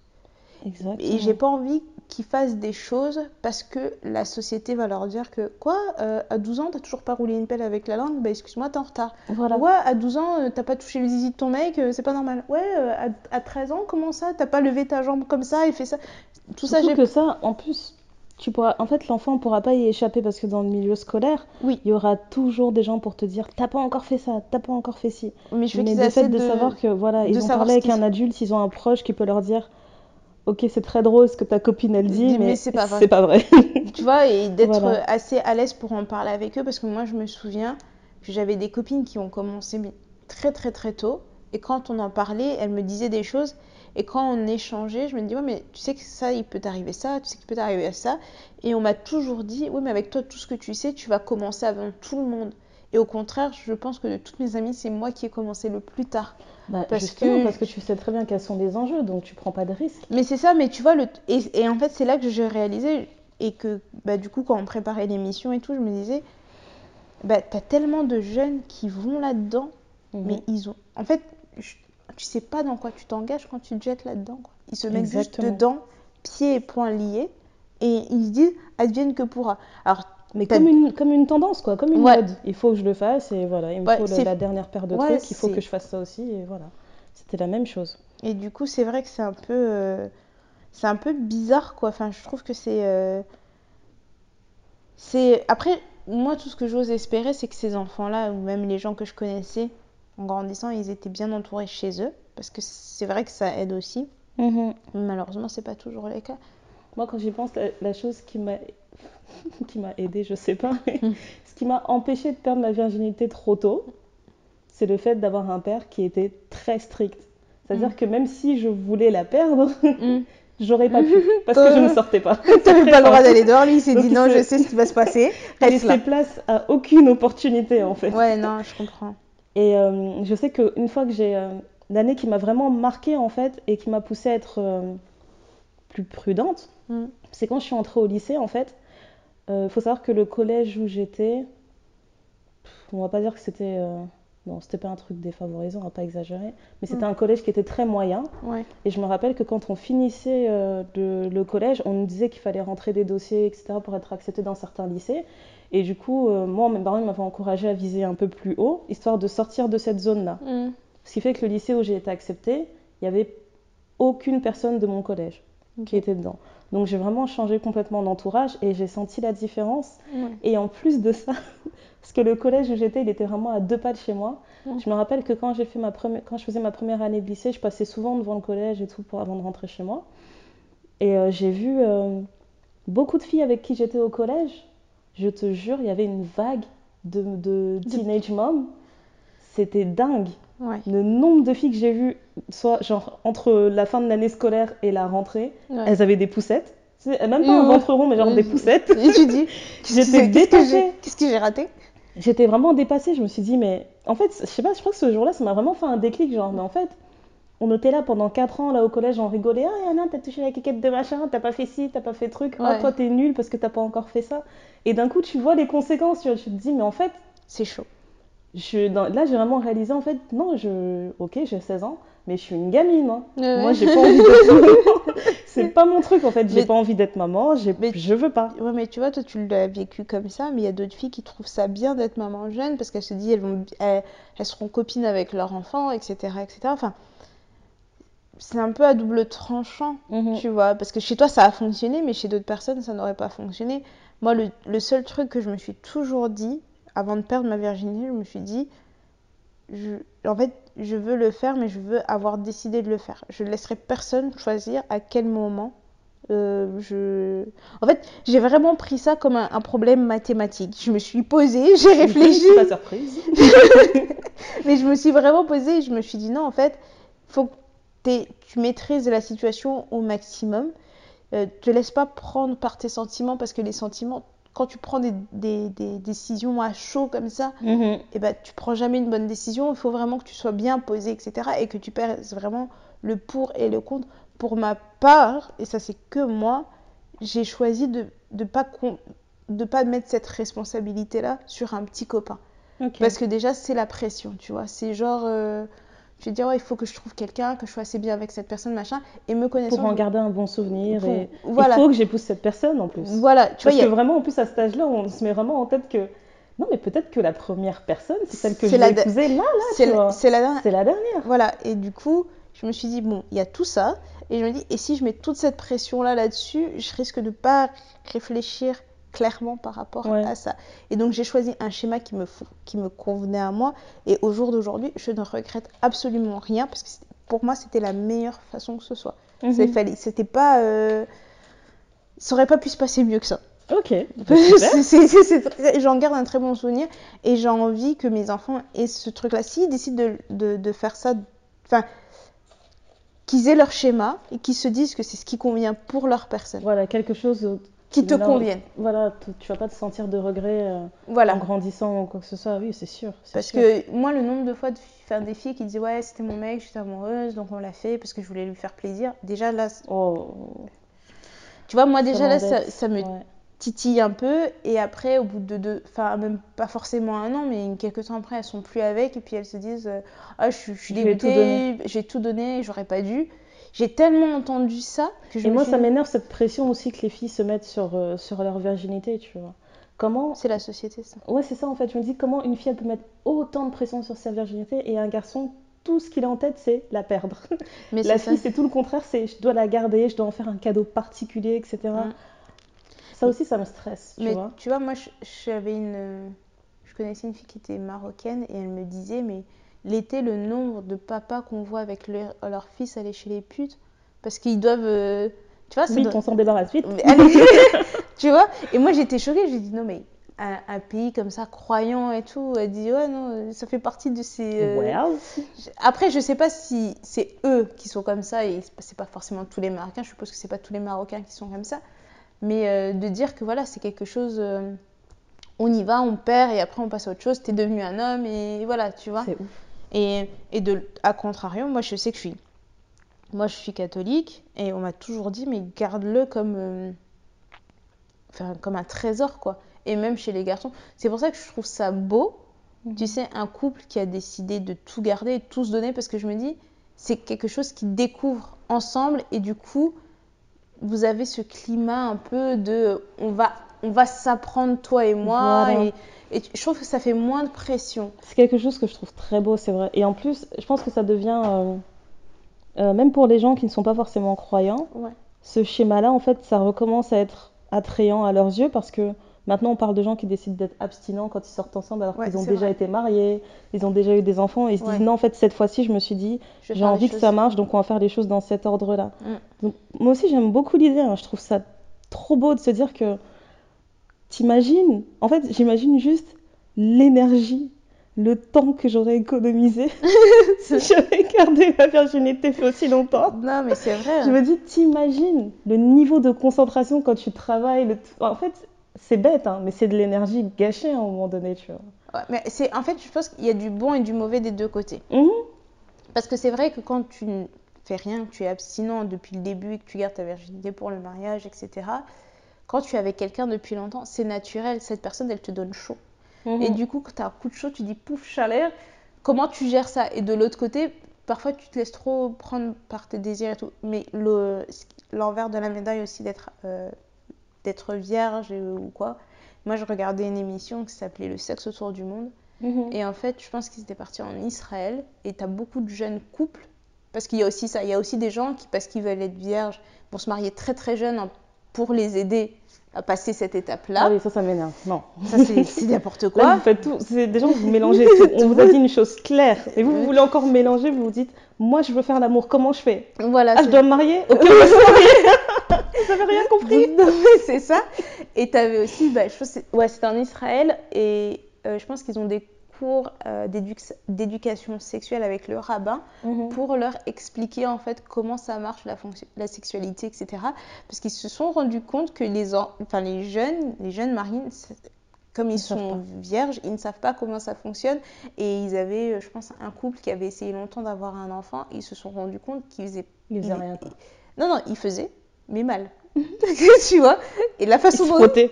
Exactement. Et j'ai pas envie qu'ils fassent des choses parce que la société va leur dire que quoi, euh, à 12 ans, t'as toujours pas roulé une pelle avec la langue, bah excuse-moi, t'es en retard. Voilà. Ouais, à 12 ans, euh, t'as pas touché le zizi de ton mec, euh, c'est pas normal. Ouais, à, à 13 ans, comment ça? T'as pas levé ta jambe comme ça et fait ça? Tout ça, j'ai. que ça, en plus, tu pourras, en fait, l'enfant ne pourra pas y échapper parce que dans le milieu scolaire, Oui. il y aura toujours des gens pour te dire t'as pas encore fait ça, t'as pas encore fait ci. Mais je veux Mais le fait de, de. savoir que voilà, ils ont parlé avec un adulte, ils ont un proche qui peut leur dire ok c'est très drôle ce que ta copine elle dit, Mais mais, c'est pas vrai. c'est pas vrai. Tu vois, et d'être Voilà. assez à l'aise pour en parler avec eux parce que moi, je me souviens que j'avais des copines qui ont commencé très très très tôt et quand on en parlait, elles me disaient des choses et quand on échangeait, je me disais ouais mais tu sais que ça il peut t'arriver ça, tu sais qu'il peut t'arriver à ça et on m'a toujours dit oui mais avec toi tout ce que tu sais, tu vas commencer avant tout le monde. Et au contraire, je pense que de toutes mes amies, c'est moi qui ai commencé le plus tard. Bah, Parce que- parce que tu sais très bien quels sont les enjeux, donc tu prends pas de risques. Mais c'est ça, mais tu vois, le... et, et en fait, c'est là que j'ai réalisé, et que bah, du coup, quand on préparait l'émission et tout, je me disais, bah, t'as tellement de jeunes qui vont là-dedans, Mhm. mais ils ont. En fait, je- tu sais pas dans quoi tu t'engages quand tu te jettes là-dedans. Ils se mettent Exactement. juste dedans, pieds et poings liés, et ils se disent, advienne que pourra. Alors, Mais comme une, comme une tendance, quoi, comme une Ouais. mode. Il faut que je le fasse et voilà, il me Ouais, faut la, la dernière paire de Ouais, trucs, il faut que je fasse ça aussi et voilà. C'était la même chose. Et du coup, c'est vrai que c'est un peu, euh, c'est un peu bizarre, quoi. Enfin, je trouve que c'est, euh, c'est. Après, moi, tout ce que j'ose espérer, c'est que ces enfants-là, ou même les gens que je connaissais, en grandissant, ils étaient bien entourés chez eux, parce que c'est vrai que ça aide aussi. Mais malheureusement, c'est pas toujours le cas. Moi, quand j'y pense, la, la chose qui m'a qui m'a aidée, je sais pas, mais ce qui m'a empêché de perdre ma virginité trop tôt, c'est le fait d'avoir un père qui était très strict. C'est-à-dire Mm. que même si je voulais la perdre, Mm. j'aurais pas pu parce que je ne sortais pas. T'avais Très pas le droit d'aller dehors, lui, il s'est dit non, je sais ce qui va se passer, reste là. laissait place à aucune opportunité en fait. Ouais, non, je comprends. Et euh, je sais qu'une fois que j'ai. euh, L'année qui m'a vraiment marquée en fait et qui m'a poussée à être euh, plus prudente, Mm. c'est quand je suis entrée au lycée en fait. Il faut savoir que le collège où j'étais, pff, on va pas dire que c'était. euh, non, c'était pas un truc défavorisant, on va pas exagérer, mais c'était Mm. un collège qui était très moyen. Ouais. Et je me rappelle que quand on finissait euh, de- le collège, on nous disait qu'il fallait rentrer des dossiers, etc., pour être accepté dans certains lycées. Et du coup, euh, moi, mes parents m'avaient encouragé à viser un peu plus haut, histoire de sortir de cette zone-là. Mm. Ce qui fait que le lycée où j'ai été acceptée, il n'y avait aucune personne de mon collège qui était dedans. Donc j'ai vraiment changé complètement d'entourage et j'ai senti la différence. Ouais. Et en plus de ça, parce que le collège où j'étais, il était vraiment à deux pas de chez moi. Je me rappelle que quand, fait ma première, quand je faisais ma première année de lycée, je passais souvent devant le collège et tout pour, avant de rentrer chez moi. Et euh, j'ai vu euh, beaucoup de filles avec qui j'étais au collège. Je te jure, il y avait une vague de, de teenage mom. C'était dingue. Ouais. Le nombre de filles que j'ai vues, soit genre entre la fin de l'année scolaire et la rentrée, Ouais. elles avaient des poussettes. Tu sais, Même pas un ventre rond, mais genre des poussettes. Et tu dis, J'étais qu'est-ce que j'ai- détachée. Qu'est-ce que j'ai raté? J'étais vraiment dépassée. Je me suis dit, mais en fait, je sais pas, je crois que ce jour-là, ça m'a vraiment fait un déclic. Genre, mais en fait, on était là pendant 4 ans, là au collège, on rigolait. Ah, Yana, t'as touché la quéquette de machin, t'as pas fait ci, t'as pas fait truc. Ah, toi, t'es nul parce que t'as pas encore fait ça. Et d'un coup, tu vois les conséquences. Tu, vois, tu te dis, mais en fait, C'est chaud. Je, dans- là, j'ai vraiment réalisé, en fait, non, je, ok, j'ai 16 ans, mais je suis une gamine. hein. Ouais, Moi, j'ai pas envie d'être maman. C'est pas mon truc, en fait. J'ai Mais- pas envie d'être maman. Mais- Je veux pas. Ouais, mais tu vois, toi, tu l'as vécu comme ça, mais il y a d'autres filles qui trouvent ça bien d'être maman jeune parce qu'elles se disent elles, vont, elles, elles seront copines avec leur enfant, etc., etc. Enfin, c'est un peu à double tranchant, Mhm. tu vois, parce que chez toi, ça a fonctionné, mais chez d'autres personnes, ça n'aurait pas fonctionné. Moi, le, le seul truc que je me suis toujours dit, avant de perdre ma virginité, je me suis dit, je, en fait, je veux le faire, mais je veux avoir décidé de le faire. Je ne laisserai personne choisir à quel moment euh, je... En fait, j'ai vraiment pris ça comme un, un problème mathématique. Je me suis posée, j'ai réfléchi, pas surprise. mais je me suis vraiment posée et je me suis dit non, en fait, faut que tu maîtrises la situation au maximum. Euh, te laisse pas prendre par tes sentiments parce que les sentiments, quand tu prends des, des- des décisions à chaud comme ça, Mhm. et ben tu prends jamais une bonne décision. Il faut vraiment que tu sois bien posé, etc. Et que tu pèses vraiment le pour et le contre. Pour ma part, et ça c'est que moi, j'ai choisi de ne pas, de pas mettre cette responsabilité-là sur un petit copain. Parce que déjà, c'est la pression, tu vois. C'est genre, euh, je vais dire, ouais, il faut que je trouve quelqu'un, que je sois assez bien avec cette personne, machin. Et me connaissant. Pour en garder un bon souvenir. Et... voilà. Il faut que j'épouse cette personne en plus. Voilà, tu Parce y a- que vraiment, en plus, à cet âge-là, on se met vraiment en tête que. Non, mais peut-être que la première personne, c'est celle que je la vais de- épouser là, là, c'est la, la dernière. C'est la dernière. Voilà, et du coup, je me suis dit, bon, il y a tout ça, et je me dis, et si je mets toute cette pression-là là-dessus, je risque de pas réfléchir clairement par rapport Ouais. à ça. Et donc, j'ai choisi un schéma qui me, qui me convenait à moi, et au jour d'aujourd'hui, je ne regrette absolument rien, parce que pour moi, c'était la meilleure façon que ce soit. C'est fallait- C'était pas... euh, Ça aurait pas pu se passer mieux que ça. Ok. bah, J'en garde un très bon souvenir et j'ai envie que mes enfants aient ce truc-là. S'ils décident de, de- de faire ça, enfin, qu'ils aient leur schéma et qu'ils se disent que c'est ce qui convient pour leur personne, Voilà, quelque chose qui te leur- convienne. Voilà, tu vas pas te sentir de regret euh, Voilà. en grandissant ou quoi que ce soit. Oui, c'est sûr. Parce sûr. que moi, le nombre de fois de faire des filles qui disaient ouais, c'était mon mec, j'étais amoureuse, donc on l'a fait parce que je voulais lui faire plaisir. Déjà là, Oh, tu vois, moi déjà là, ça, ça me Ouais. titille un peu et après au bout de deux enfin même pas forcément un an mais quelques temps après elles sont plus avec et puis elles se disent euh, ah je, suis- je suis dégoûtée j'ai tout donné j'aurais pas dû j'ai tellement entendu ça que je Et me moi, suis ça m'énerve cette pression aussi que les filles se mettent sur, euh, sur leur virginité, tu vois. Comment c'est la société ça Ouais, c'est ça en fait. Je me dis comment une fille elle peut mettre autant de pression sur sa virginité et un garçon, tout ce qu'il a en tête, c'est la perdre. mais La fille, c'est tout le contraire, c'est je dois la garder, je dois en faire un cadeau particulier, etc. Mm. Ça aussi, ça me stresse, tu mais vois. tu vois moi j'avais une je connaissais une fille qui était marocaine et elle me disait mais l'été le nombre de papas qu'on voit avec leur, leur fils aller chez les putes parce qu'ils doivent euh, tu vois Vite, doit- on s'en débarrasse vite. Tu vois Et moi j'étais choquée, j'ai dit non mais un, un pays comme ça croyant et tout, elle dit ouais non, ça fait partie de ces. euh, Well. Après je sais pas si c'est eux qui sont comme ça et c'est pas- c'est pas forcément tous les Marocains, je suppose que c'est pas tous les Marocains qui sont comme ça, mais euh, de dire que voilà c'est quelque chose, euh, on y va, on perd et après on passe à autre chose, t'es devenu un homme et voilà tu vois. C'est ouf. Et, et de, à contrario, moi je sais que je suis, moi je suis catholique et on m'a toujours dit mais garde-le comme, euh, enfin, comme un trésor quoi. Et même chez les garçons, c'est pour ça que je trouve ça beau. Tu sais, un couple qui a décidé de tout garder et de tout se donner parce que je me dis c'est quelque chose qu'ils découvrent ensemble et du coup vous avez ce climat un peu de on va on va s'apprendre toi et moi Voilà. et, et je trouve que ça fait moins de pression. C'est quelque chose que je trouve très beau, c'est vrai. Et en plus, je pense que ça devient, euh, euh, même pour les gens qui ne sont pas forcément croyants, Ouais. ce schéma-là, en fait, ça recommence à être attrayant à leurs yeux parce que maintenant, on parle de gens qui décident d'être abstinents quand ils sortent ensemble alors Ouais, qu'ils ont déjà vrai. été mariés, ils ont déjà eu des enfants et ils se Ouais. disent non, en fait, cette fois-ci, je me suis dit, j'ai envie que choses. ça marche, donc on va faire les choses dans cet ordre-là. Mm. Donc, moi aussi, j'aime beaucoup l'idée, hein. je trouve ça trop beau de se dire que t'imagines, en fait, j'imagine juste l'énergie, le temps que j'aurais économisé si j'avais gardé ma virginité aussi longtemps. Non, mais c'est vrai. Je me dis, t'imagines le niveau de concentration quand tu travailles. Le... En fait, c'est bête, hein, mais c'est de l'énergie gâchée à un moment donné, tu vois. Ouais, mais c'est en fait, je pense qu'il y a du bon et du mauvais des deux côtés. Mhm. Parce que c'est vrai que quand tu ne fais rien, que tu es abstinent depuis le début et que tu gardes ta virginité pour le mariage, etc., quand tu es avec quelqu'un depuis longtemps, c'est naturel. Cette personne, elle te donne chaud. Mhm. Et du coup, quand tu as un coup de chaud, tu dis pouf, chaleur. Comment tu gères ça? Et de l'autre côté, parfois tu te laisses trop prendre par tes désirs et tout. Mais le- l'envers de la médaille aussi d'être euh, d'être vierge ou quoi. Moi, je regardais une émission qui s'appelait Le sexe autour du monde. Mhm. Et en fait, je pense qu'ils étaient partis en Israël. Et tu as beaucoup de jeunes couples. Parce qu'il y a aussi ça. Il y a aussi des gens qui, parce qu'ils veulent être vierges, vont se marier très très jeunes pour les aider à passer cette étape-là. Ah oui, ça, ça m'énerve. Non. Ça, c'est n'importe Là, quoi. vous faites tout. C'est des gens, vous mélangez tout. On vous a dit une chose claire. Et vous, vous voulez encore mélanger, vous vous dites, moi, je veux faire l'amour. Comment je fais? Voilà, Ah, je dois me marier? Ok, va se marier. Vous avez rien compris? Non, mais c'est ça. Et tu avais aussi, bah, je pense, ouais, c'était en Israël. Et euh, je pense qu'ils ont des cours euh, d'éduc- d'éducation sexuelle avec le rabbin Mhm. pour leur expliquer en fait comment ça marche la, fonction- la sexualité, etc. Parce qu'ils se sont rendus compte que les, en- enfin, les jeunes, les jeunes mariés, c'est- comme ils, Ils sont vierges, ils ne savent pas comment ça fonctionne. Et ils avaient, euh, je pense, un couple qui avait essayé longtemps d'avoir un enfant. Ils se sont rendus compte qu'ils faisaient Ils faisaient il- rien. quoi. non, non, il faisait, mais mal. Tu vois Et la façon, se dont,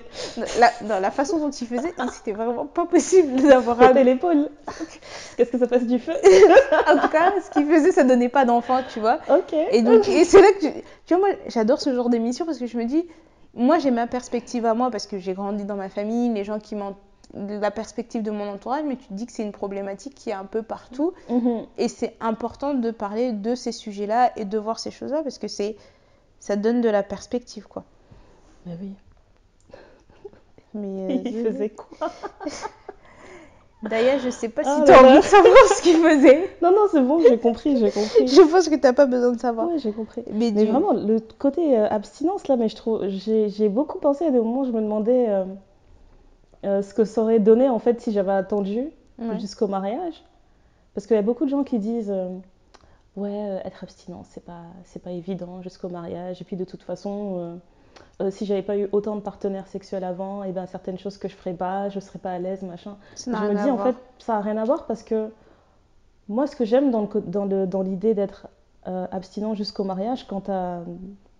la, non, la façon dont il faisait, c'était vraiment pas possible d'avoir un... l'épaule. Qu'est-ce que ça passe du feu? En tout cas, ce qu'il faisait, ça donnait pas d'enfant, tu vois Ok. Et donc, et c'est là que tu, tu vois, moi, j'adore ce genre d'émission parce que je me dis, moi, j'ai ma perspective à moi parce que j'ai grandi dans ma famille, les gens qui m'ont la perspective de mon entourage, mais tu te dis que c'est une problématique qui est un peu partout Mhm. et c'est important de parler de ces sujets-là et de voir ces choses-là parce que c'est ça donne de la perspective, quoi. Mais oui. Mais euh, Il faisait quoi D'ailleurs, je sais pas si Oh tu as envie de savoir ce qu'il faisait. Non, non, c'est bon, j'ai compris, j'ai compris. Je pense que t'as pas besoin de savoir. Ouais, j'ai compris. Mais, Mais du- vraiment, le côté euh, abstinence, là, mais je trouve, j'ai beaucoup pensé à des moments où je me demandais euh, euh, ce que ça aurait donné, en fait, si j'avais attendu Ouais. jusqu'au mariage. Parce qu'il y a beaucoup de gens qui disent, ouais, euh, être abstinent, c'est pas, c'est pas évident jusqu'au mariage. Et puis, de toute façon, euh, euh, si j'avais pas eu autant de partenaires sexuels avant, et ben certaines choses que je ferais pas, je serais pas à l'aise, machin. Ça Je me dis, en fait, ça n'a rien à voir parce que moi, ce que j'aime dans, le dans, le- dans l'idée d'être euh, abstinent jusqu'au mariage, quant à,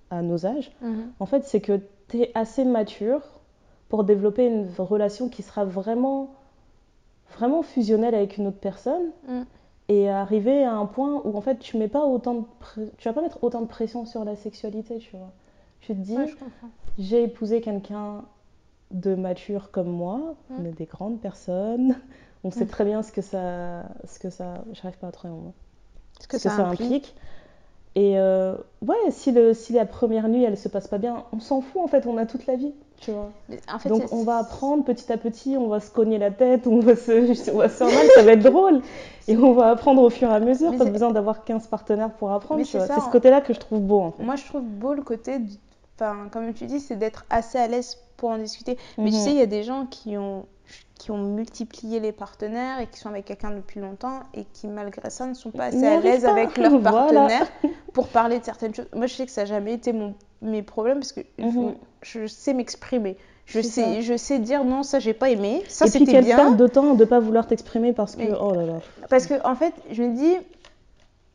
à nos âges, Mhm. en fait, c'est que tu es assez mature pour développer une relation qui sera vraiment, vraiment fusionnelle avec une autre personne Mm. Et arriver à un point où, en fait, tu mets pas autant de tu vas pas mettre autant de pression sur la sexualité, tu vois. Tu te dis, Ouais, j'ai épousé quelqu'un de mature comme moi, on est des grandes personnes, on sait Mm. très bien ce que ça, ce que ça, j'arrive pas à trouver que ce ça, implique. Et euh, ouais, si, le, si la première nuit elle se passe pas bien, on s'en fout en fait, on a toute la vie, tu vois. Mais En fait, Donc on va apprendre petit à petit, on va se cogner la tête, on va se, on va se faire mal, ça va être drôle. Et on va apprendre au fur et à mesure, Mais pas besoin d'avoir 15 partenaires pour apprendre, c'est ce côté-là que je trouve beau en fait. Moi, je trouve beau le côté, du- enfin, comme tu dis, c'est d'être assez à l'aise pour en discuter. Mais tu Mhm. sais, il y a des gens qui ont, qui ont multiplié les partenaires et qui sont avec quelqu'un depuis longtemps et qui, malgré ça, ne sont pas assez à l'aise avec leur Voilà. partenaire pour parler de certaines choses. Moi, je sais que ça n'a jamais été mon, mes problèmes parce que Mhm. je, sais m'exprimer. Je sais, ça. je sais dire non, ça j'ai pas aimé, ça et puis c'était quelle bien. perte de temps de pas vouloir t'exprimer parce que, oh là là. Parce que en fait, je me dis,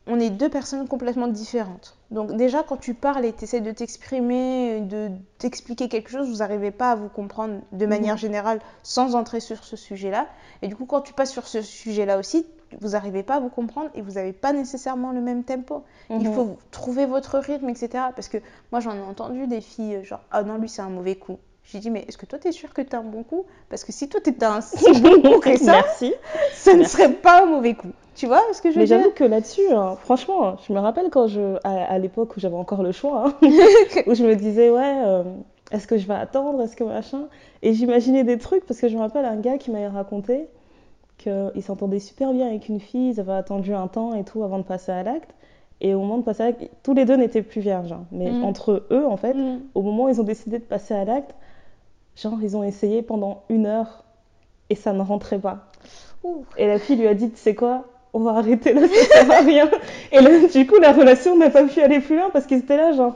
on est deux personnes complètement différentes. Donc déjà, quand tu parles et tu essaies de t'exprimer, de t'expliquer quelque chose, vous n'arrivez pas à vous comprendre de manière Mhm. générale sans entrer sur ce sujet-là. Et du coup, quand tu passes sur ce sujet-là aussi, vous n'arrivez pas à vous comprendre et vous n'avez pas nécessairement le même tempo. Il Mhm. faut trouver votre rythme, etc. Parce que moi, j'en ai entendu des filles euh, genre, ah non, lui, c'est un mauvais coup. J'ai dit, mais est-ce que toi, t'es sûr que t'as un bon coup? Parce que si toi, t'étais un si bon coup que ça, Merci. ça ne Merci. serait pas un mauvais coup. Tu vois ce que je veux Mais dire? j'avoue que là-dessus, hein, franchement, je me rappelle quand je, à, à l'époque où j'avais encore le choix, hein, où je me disais, ouais, euh, est-ce que je vais attendre, est-ce que machin? Et j'imaginais des trucs parce que je me rappelle un gars qui m'avait raconté qu'il s'entendait super bien avec une fille, ils avaient attendu un temps et tout avant de passer à l'acte. Et au moment de passer à l'acte, tous les deux n'étaient plus vierges. hein. mais Mhm. entre eux, en fait, Mm. au moment où ils ont décidé de passer à l'acte, genre, ils ont essayé pendant une heure et ça ne rentrait pas. Ouh. Et la fille lui a dit, tu sais quoi, on va arrêter là, ça sert à rien. Et là, du coup, la relation n'a pas pu aller plus loin parce qu'ils étaient là, genre,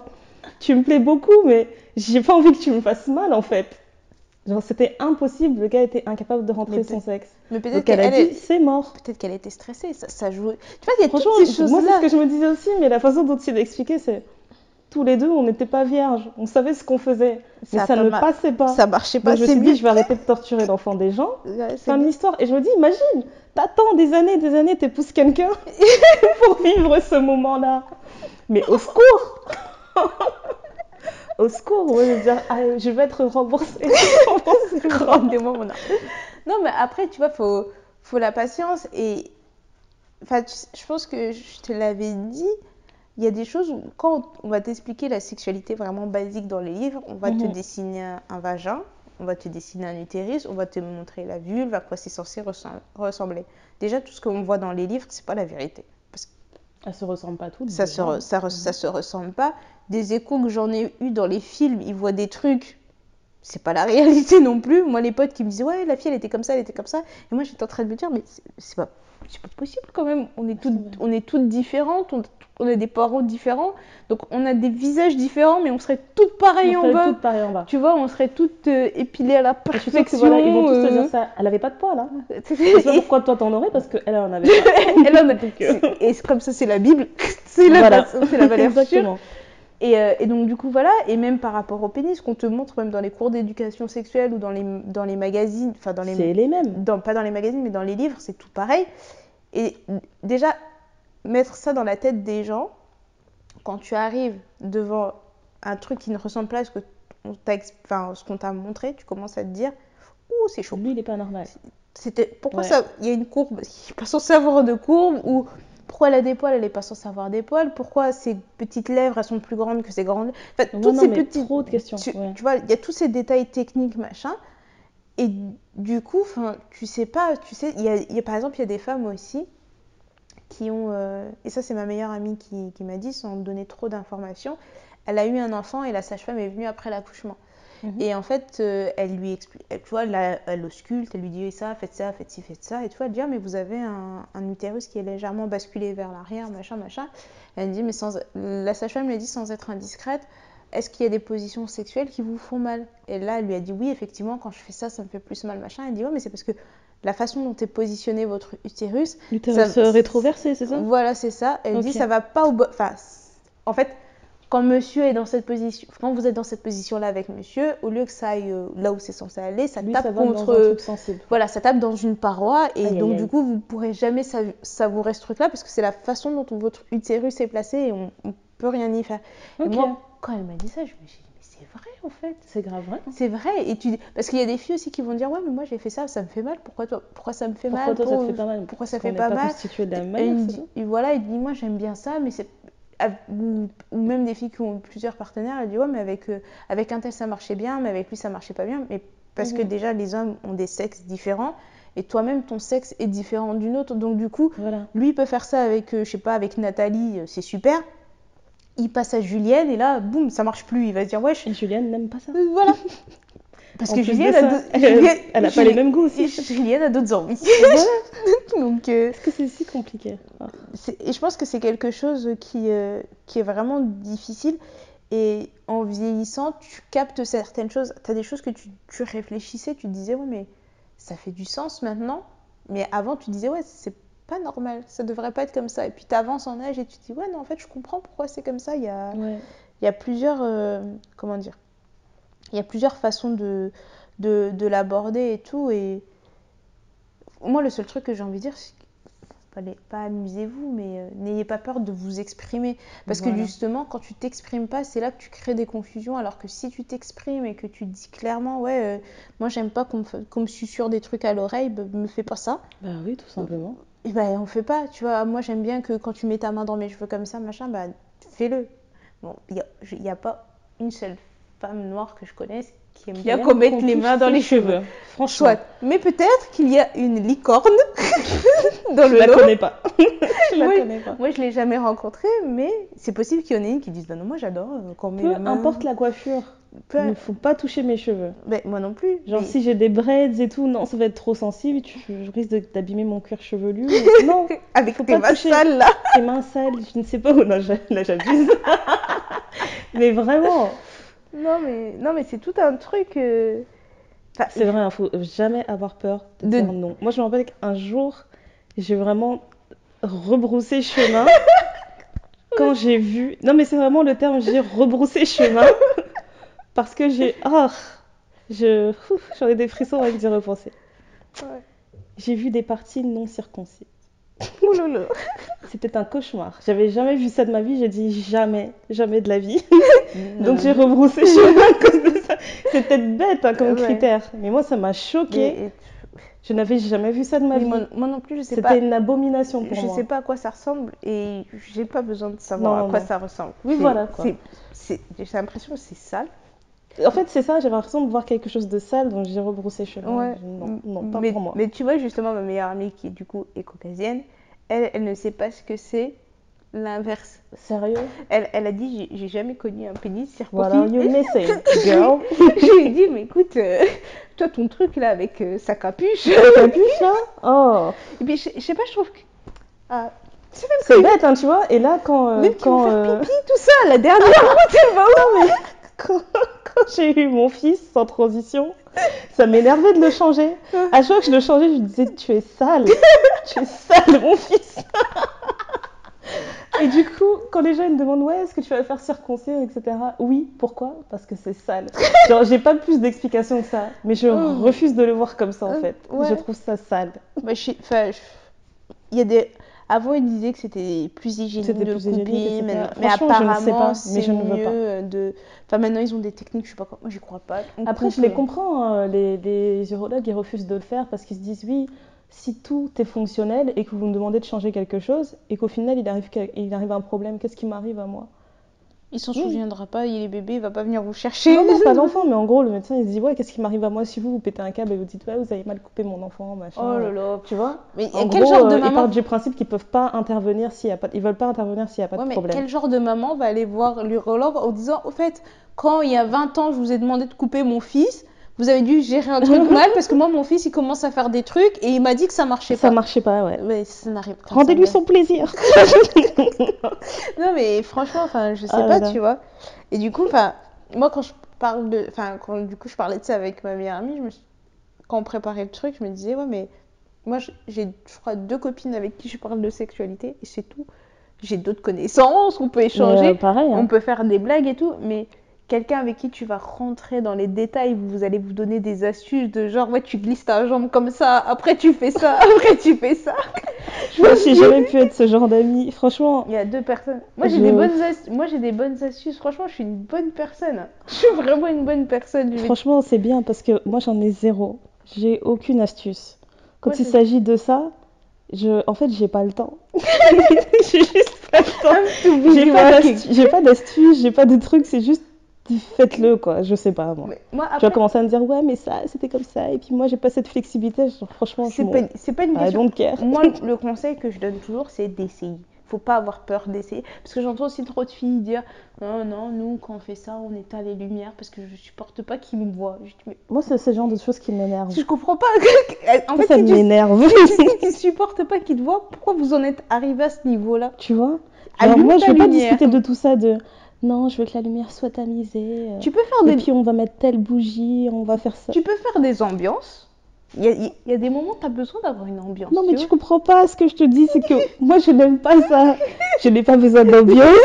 tu me plais beaucoup, mais j'ai pas envie que tu me fasses mal, en fait. Genre, c'était impossible, le gars était incapable de rentrer Mais son sexe. Mais peut-être Donc elle a qu'elle dit, c'est mort. peut-être qu'elle était stressée, ça, ça joue. Tu vois, il y a Franchement, toutes ces moi, c'est ce que je me disais aussi, mais la façon dont il expliquait, c'est tous les deux, on n'était pas vierges. On savait ce qu'on faisait, mais Ça ne passait pas. Ça marchait pas Donc, je me suis dit, je vais arrêter de torturer l'enfant des gens. Ouais, c'est Fin de l'histoire. Et je me dis, imagine, t'attends des années, des années, t'épouses quelqu'un pour vivre ce moment-là. Mais au secours Au secours, ouais, je veux dire, ah, je vais être remboursée. Rendez-moi mon argent. Non, mais après, tu vois, faut, faut la patience et. Enfin, tu sais, je pense que je te l'avais dit. Il y a des choses où, quand on va t'expliquer la sexualité vraiment basique dans les livres, on va te Mhm. dessiner un, vagin, on va te dessiner un utérus, on va te montrer la vulve, à quoi c'est censé ressem- ressembler. Déjà, tout ce qu'on voit dans les livres, c'est pas la vérité. Elles se ressemblent pas toutes. ça se, re- ça, re- ça se ressemble pas. Des échos que j'en ai eu dans les films, ils voient des trucs. C'est pas la réalité non plus. Moi, les potes qui me disaient, ouais, la fille, elle était comme ça, elle était comme ça. Et moi, j'étais en train de me dire, mais c'est- pas, pas possible quand même. On est toutes, on est toutes différentes, on, on a des parents différents. Donc, on a des visages différents, mais on serait toutes pareilles On en serait bas. toutes pareilles en bas. Tu vois, on serait toutes euh, épilées à la Et sûre que perfection. voilà, ils vont tous te euh, dire ça. Elle avait pas de poils, hein. Je sais pas pourquoi toi t'en aurais, parce qu'elle elle en avait pas. elle en a- euh, Et comme ça, c'est la Bible. c'est la, voilà. la valeur sûre. Et, euh, et donc du coup voilà, et même par rapport au pénis, qu'on te montre même dans les cours d'éducation sexuelle ou dans les, dans les magazines, enfin dans les... C'est les mêmes. Dans, pas dans les magazines, mais dans les livres, c'est tout pareil. Et déjà, mettre ça dans la tête des gens, quand tu arrives devant un truc qui ne ressemble pas à ce que enfin, ce qu'on t'a montré, tu commences à te dire, ouh, c'est chaud. Lui, il est pas normal. C'était pourquoi Ouais. ça il y a une courbe Il n'est pas censé avoir de courbe ou pourquoi elle a des poils Elle n'est pas censée avoir des poils? Pourquoi ses petites lèvres elles sont plus grandes que ses grandes Enfin, Ouais, toutes non, ces petites trop de questions. tu, ouais. tu vois, il y a tous ces détails techniques machin. Et du coup, tu sais pas, tu sais, y a, y a- par exemple, il y a des femmes aussi qui ont, euh, et ça c'est ma meilleure amie qui, qui m'a dit, sans donner trop d'informations, elle a eu un enfant et la sage-femme est venue après l'accouchement. Mhm. Et en fait, euh, elle lui explique, elle, tu vois, elle, elle ausculte, elle lui dit ça, faites ça, faites ci, faites ça. Et tu vois, elle dit, ah, mais vous avez un, un utérus qui est légèrement basculé vers l'arrière, machin, machin. Elle dit, mais sans, la sage-femme lui a dit sans être indiscrète, est-ce qu'il y a des positions sexuelles qui vous font mal? Et là, elle lui a dit, oui, effectivement, quand je fais ça, ça me fait plus mal, machin. Elle dit, ouais, mais c'est parce que la façon dont est positionné votre utérus, L'utérus rétroversé, c'est ça? Voilà, c'est ça. Elle dit Ok. ça va pas au bon. Enfin, en fait, quand monsieur est dans cette position, quand vous êtes dans cette position-là avec monsieur, au lieu que ça aille euh, là où c'est censé aller, ça Lui, tape ça va contre. Voilà, ça tape dans une paroi et Aïe, donc aïe, du coup vous pourrez jamais sav- savourer ce truc-là parce que c'est la façon dont votre utérus est placé et on, on peut rien y faire. Ok. Et moi, quand elle m'a dit ça, je me suis dit mais c'est vrai en fait. C'est grave vrai. C'est vrai et tu parce qu'il y a des filles aussi qui vont dire ouais mais moi j'ai fait ça, ça me fait mal. Pourquoi toi Pourquoi ça me fait Pourquoi mal toi, ça te fait pas mal? Pourquoi ça Parce qu'on fait pas mal? même et, et voilà, il dit moi j'aime bien ça, mais c'est ou, même des filles qui ont plusieurs partenaires, elle dit ouais mais avec euh, avec un tel ça marchait bien, mais avec lui ça marchait pas bien, mais parce que Mhm. déjà les hommes ont des sexes différents et toi-même ton sexe est différent d'une autre, donc du coup Voilà. lui peut faire ça avec euh, je sais pas avec Nathalie, euh, c'est super. Il passe à Julienne et là boum ça marche plus, il va se dire wesh Et Julienne n'aime pas ça. voilà. Parce En que de a elle- elle pas les mêmes goûts aussi. Julienne a d'autres envies. Donc euh, Est-ce que c'est si compliqué? Et je pense que c'est quelque chose qui, euh, qui est vraiment difficile. Et en vieillissant, tu captes certaines choses. Tu as des choses que tu, tu réfléchissais, tu te disais, ouais, mais ça fait du sens maintenant. Mais avant, tu disais, ouais, c'est pas normal, ça devrait pas être comme ça. Et puis tu avances en âge et tu te dis, ouais, non, en fait, je comprends pourquoi c'est comme ça. Il y a, Ouais. il y a plusieurs. euh, comment dire Il y a plusieurs façons de, de, de l'aborder et tout. Et moi, le seul truc que j'ai envie de dire, c'est pas, amusez-vous, mais euh, n'ayez pas peur de vous exprimer. Parce que justement, quand tu t'exprimes pas, c'est là que tu crées des confusions. Alors que si tu t'exprimes et que tu dis clairement, ouais, euh, moi j'aime pas qu'on me, me susurre des trucs à l'oreille, bah, me fais pas ça. Bah oui, tout simplement. Et ben on fait pas, tu vois. Moi j'aime bien que quand tu mets ta main dans mes cheveux comme ça, machin, bah fais-le. Bon, il n'y a, a pas une seule femme noire que je connaisse qui aime bien Rien qu'on mette les mains dans les cheveux. Franchement, Soit. Mais peut-être qu'il y a une licorne dans je le la lot. connais pas. je la Oui. connais pas. Moi je l'ai jamais rencontrée, mais c'est possible qu'il y en ait une qui dise bah non moi j'adore euh, quand on met Peu la main. importe la coiffure, Peu- il ne faut pas toucher mes cheveux. Ben, moi non plus. Genre mais- si j'ai des braids et tout, non, ça va être trop sensible, tu- je risque d'abîmer mon cuir chevelu. mais non, avec faut tes pas mains toucher. sales là. tes mains sales, je ne sais pas où, non, là j'abuse. mais vraiment, Non mais non mais c'est tout un truc. euh, Enfin, C'est vrai, il faut jamais avoir peur de, De- dire non. Moi, je me rappelle qu'un jour, j'ai vraiment rebroussé chemin quand j'ai vu. Non, mais c'est vraiment le terme, j'ai rebroussé chemin parce que j'ai. Ah je... ouf, J'en ai des frissons avec d'y repenser. Ouais. J'ai vu des parties non circoncis. Oh. C'était un cauchemar. J'avais jamais vu ça de ma vie. J'ai dit jamais, jamais de la vie. Donc j'ai rebroussé chemin à cause de ça. C'est peut-être bête hein, comme Ouais. critère, mais moi ça m'a choqué. Je n'avais jamais vu ça de ma vie. moi, moi non plus, je sais C'était pas. une abomination pour Je moi. sais pas à quoi ça ressemble et j'ai pas besoin de savoir Non, à quoi non. ça ressemble. Oui, voilà, J'ai l'impression que c'est sale. En fait, c'est ça, j'avais l'impression de voir quelque chose de sale, donc j'ai rebroussé chemin. Ouais. Non, non, pas mais, pour moi. mais tu vois, justement, ma meilleure amie qui, du coup, est caucasienne, elle, elle ne sait pas ce que c'est l'inverse. Sérieux? Elle, elle a dit J'ai- J'ai jamais connu un pénis circoncis. are you missing, girl je lui ai dit Mais écoute, euh, toi, ton truc là avec euh, sa capuche. T'as vu ça Oh Et puis, je, je sais pas, je trouve que. Ah, c'est bête, hein, tu vois Et là, quand. euh, Même quand, faire euh, pipi, tout ça, la dernière fois, tu vas où quand j'ai eu mon fils sans transition, ça m'énervait de le changer. À chaque fois que je le changeais, je lui disais Tu es sale Tu es sale, mon fils Et du coup, quand les gens me demandent Ouais, est-ce que tu vas le faire circoncire, etc. Oui, pourquoi? Parce que c'est sale. Genre, j'ai pas plus d'explications que ça, mais je Mm. refuse de le voir comme ça en Euh, fait. ouais. Je trouve ça sale. Bah, je sais- enfin, je- il y a des. Avant, ils disaient que c'était plus hygiénique de plus le couper, mais, mais ne apparemment, c'est ne mieux de. Enfin, maintenant, ils ont des techniques, je sais pas quoi. Moi, j'y crois pas. Après, je les comprends, hein, les, les urologues ils refusent de le faire parce qu'ils se disent oui, si tout est fonctionnel et que vous me demandez de changer quelque chose et qu'au final il arrive, il arrive un problème, qu'est-ce qui m'arrive à moi? Il s'en Oui. souviendra pas, il est bébé, il va pas venir vous chercher. Non, non, pas l'enfant, mais en gros, le médecin il se dit ouais, qu'est-ce qui m'arrive à moi si vous vous pétez un câble et vous dites ouais, vous avez mal coupé mon enfant, machin. Oh là là. Tu vois? Mais En quel gros, genre de euh, ils maman partent du principe qu'ils peuvent pas intervenir s'il y a pas, ils veulent pas intervenir s'il y a pas Ouais, de mais problème. quel genre de maman va aller voir l'urologue en disant Au fait, quand il y a 20 ans, je vous ai demandé de couper mon fils, vous avez dû gérer un truc mal parce que moi, mon fils, il commence à faire des trucs et il m'a dit que ça marchait Ça pas. marchait pas, ouais. Mais ça n'arrive pas. Rendez-lui ça son plaisir. Non, mais franchement, enfin, je sais Ah pas, là. tu vois. Et du coup, enfin, moi, quand je parle de. Enfin, quand du coup, je parlais de ça avec ma meilleure amie, je me suis- quand on préparait le truc, je me disais, ouais, mais moi, j'ai, je crois, deux copines avec qui je parle de sexualité et c'est tout. J'ai d'autres connaissances, on peut échanger, euh, pareil. hein. on peut faire des blagues et tout, mais quelqu'un avec qui tu vas rentrer dans les détails, vous allez vous donner des astuces de genre, ouais, tu glisses ta jambe comme ça, après tu fais ça, après tu fais ça. Moi, j'ai jamais pu être ce genre d'ami. Franchement, Il y a deux personnes. Moi, j'ai Je- des bonnes astuces. Moi, j'ai des bonnes astuces. Franchement, je suis une bonne personne. Je suis vraiment une bonne personne. Franchement, c'est bien parce que moi j'en ai zéro. J'ai aucune astuce. Quand Moi, il s'agit de ça, je... en fait, j'ai pas le temps. j'ai juste pas le temps. d'astu- j'ai pas d'astuce, j'ai pas de trucs, c'est juste faites-le quoi. Je sais pas moi. Tu vas commencer à me dire ouais, mais ça c'était comme ça, et puis moi j'ai pas cette flexibilité. Genre, franchement, c'est pas, c'est pas une question. care. Moi, le conseil que je donne toujours, c'est d'essayer. Faut pas avoir peur d'essayer. Parce que j'entends aussi trop de filles dire Non, non, nous, quand on fait ça, on éteint les lumières parce que je supporte pas qu'ils nous voient. Je dis, mais Moi, c'est ce genre de choses qui m'énervent. je comprends pas. en Ça, fait, ça si tu, m'énerve. si tu supportes pas qu'ils te voient, pourquoi vous en êtes arrivé à ce niveau-là? Tu vois? Genre, moi, je veux pas discuter de tout ça de non, je veux que la lumière soit tamisée. euh, Tu peux faire Et des, puis on va mettre telle bougie, on va faire ça. Tu peux faire des ambiances. Il y a, il y a des moments où tu as besoin d'avoir une ambiance. Non mais tu vois. comprends pas ce que je te dis, c'est que moi je n'aime pas ça. Je n'ai pas besoin d'ambiance,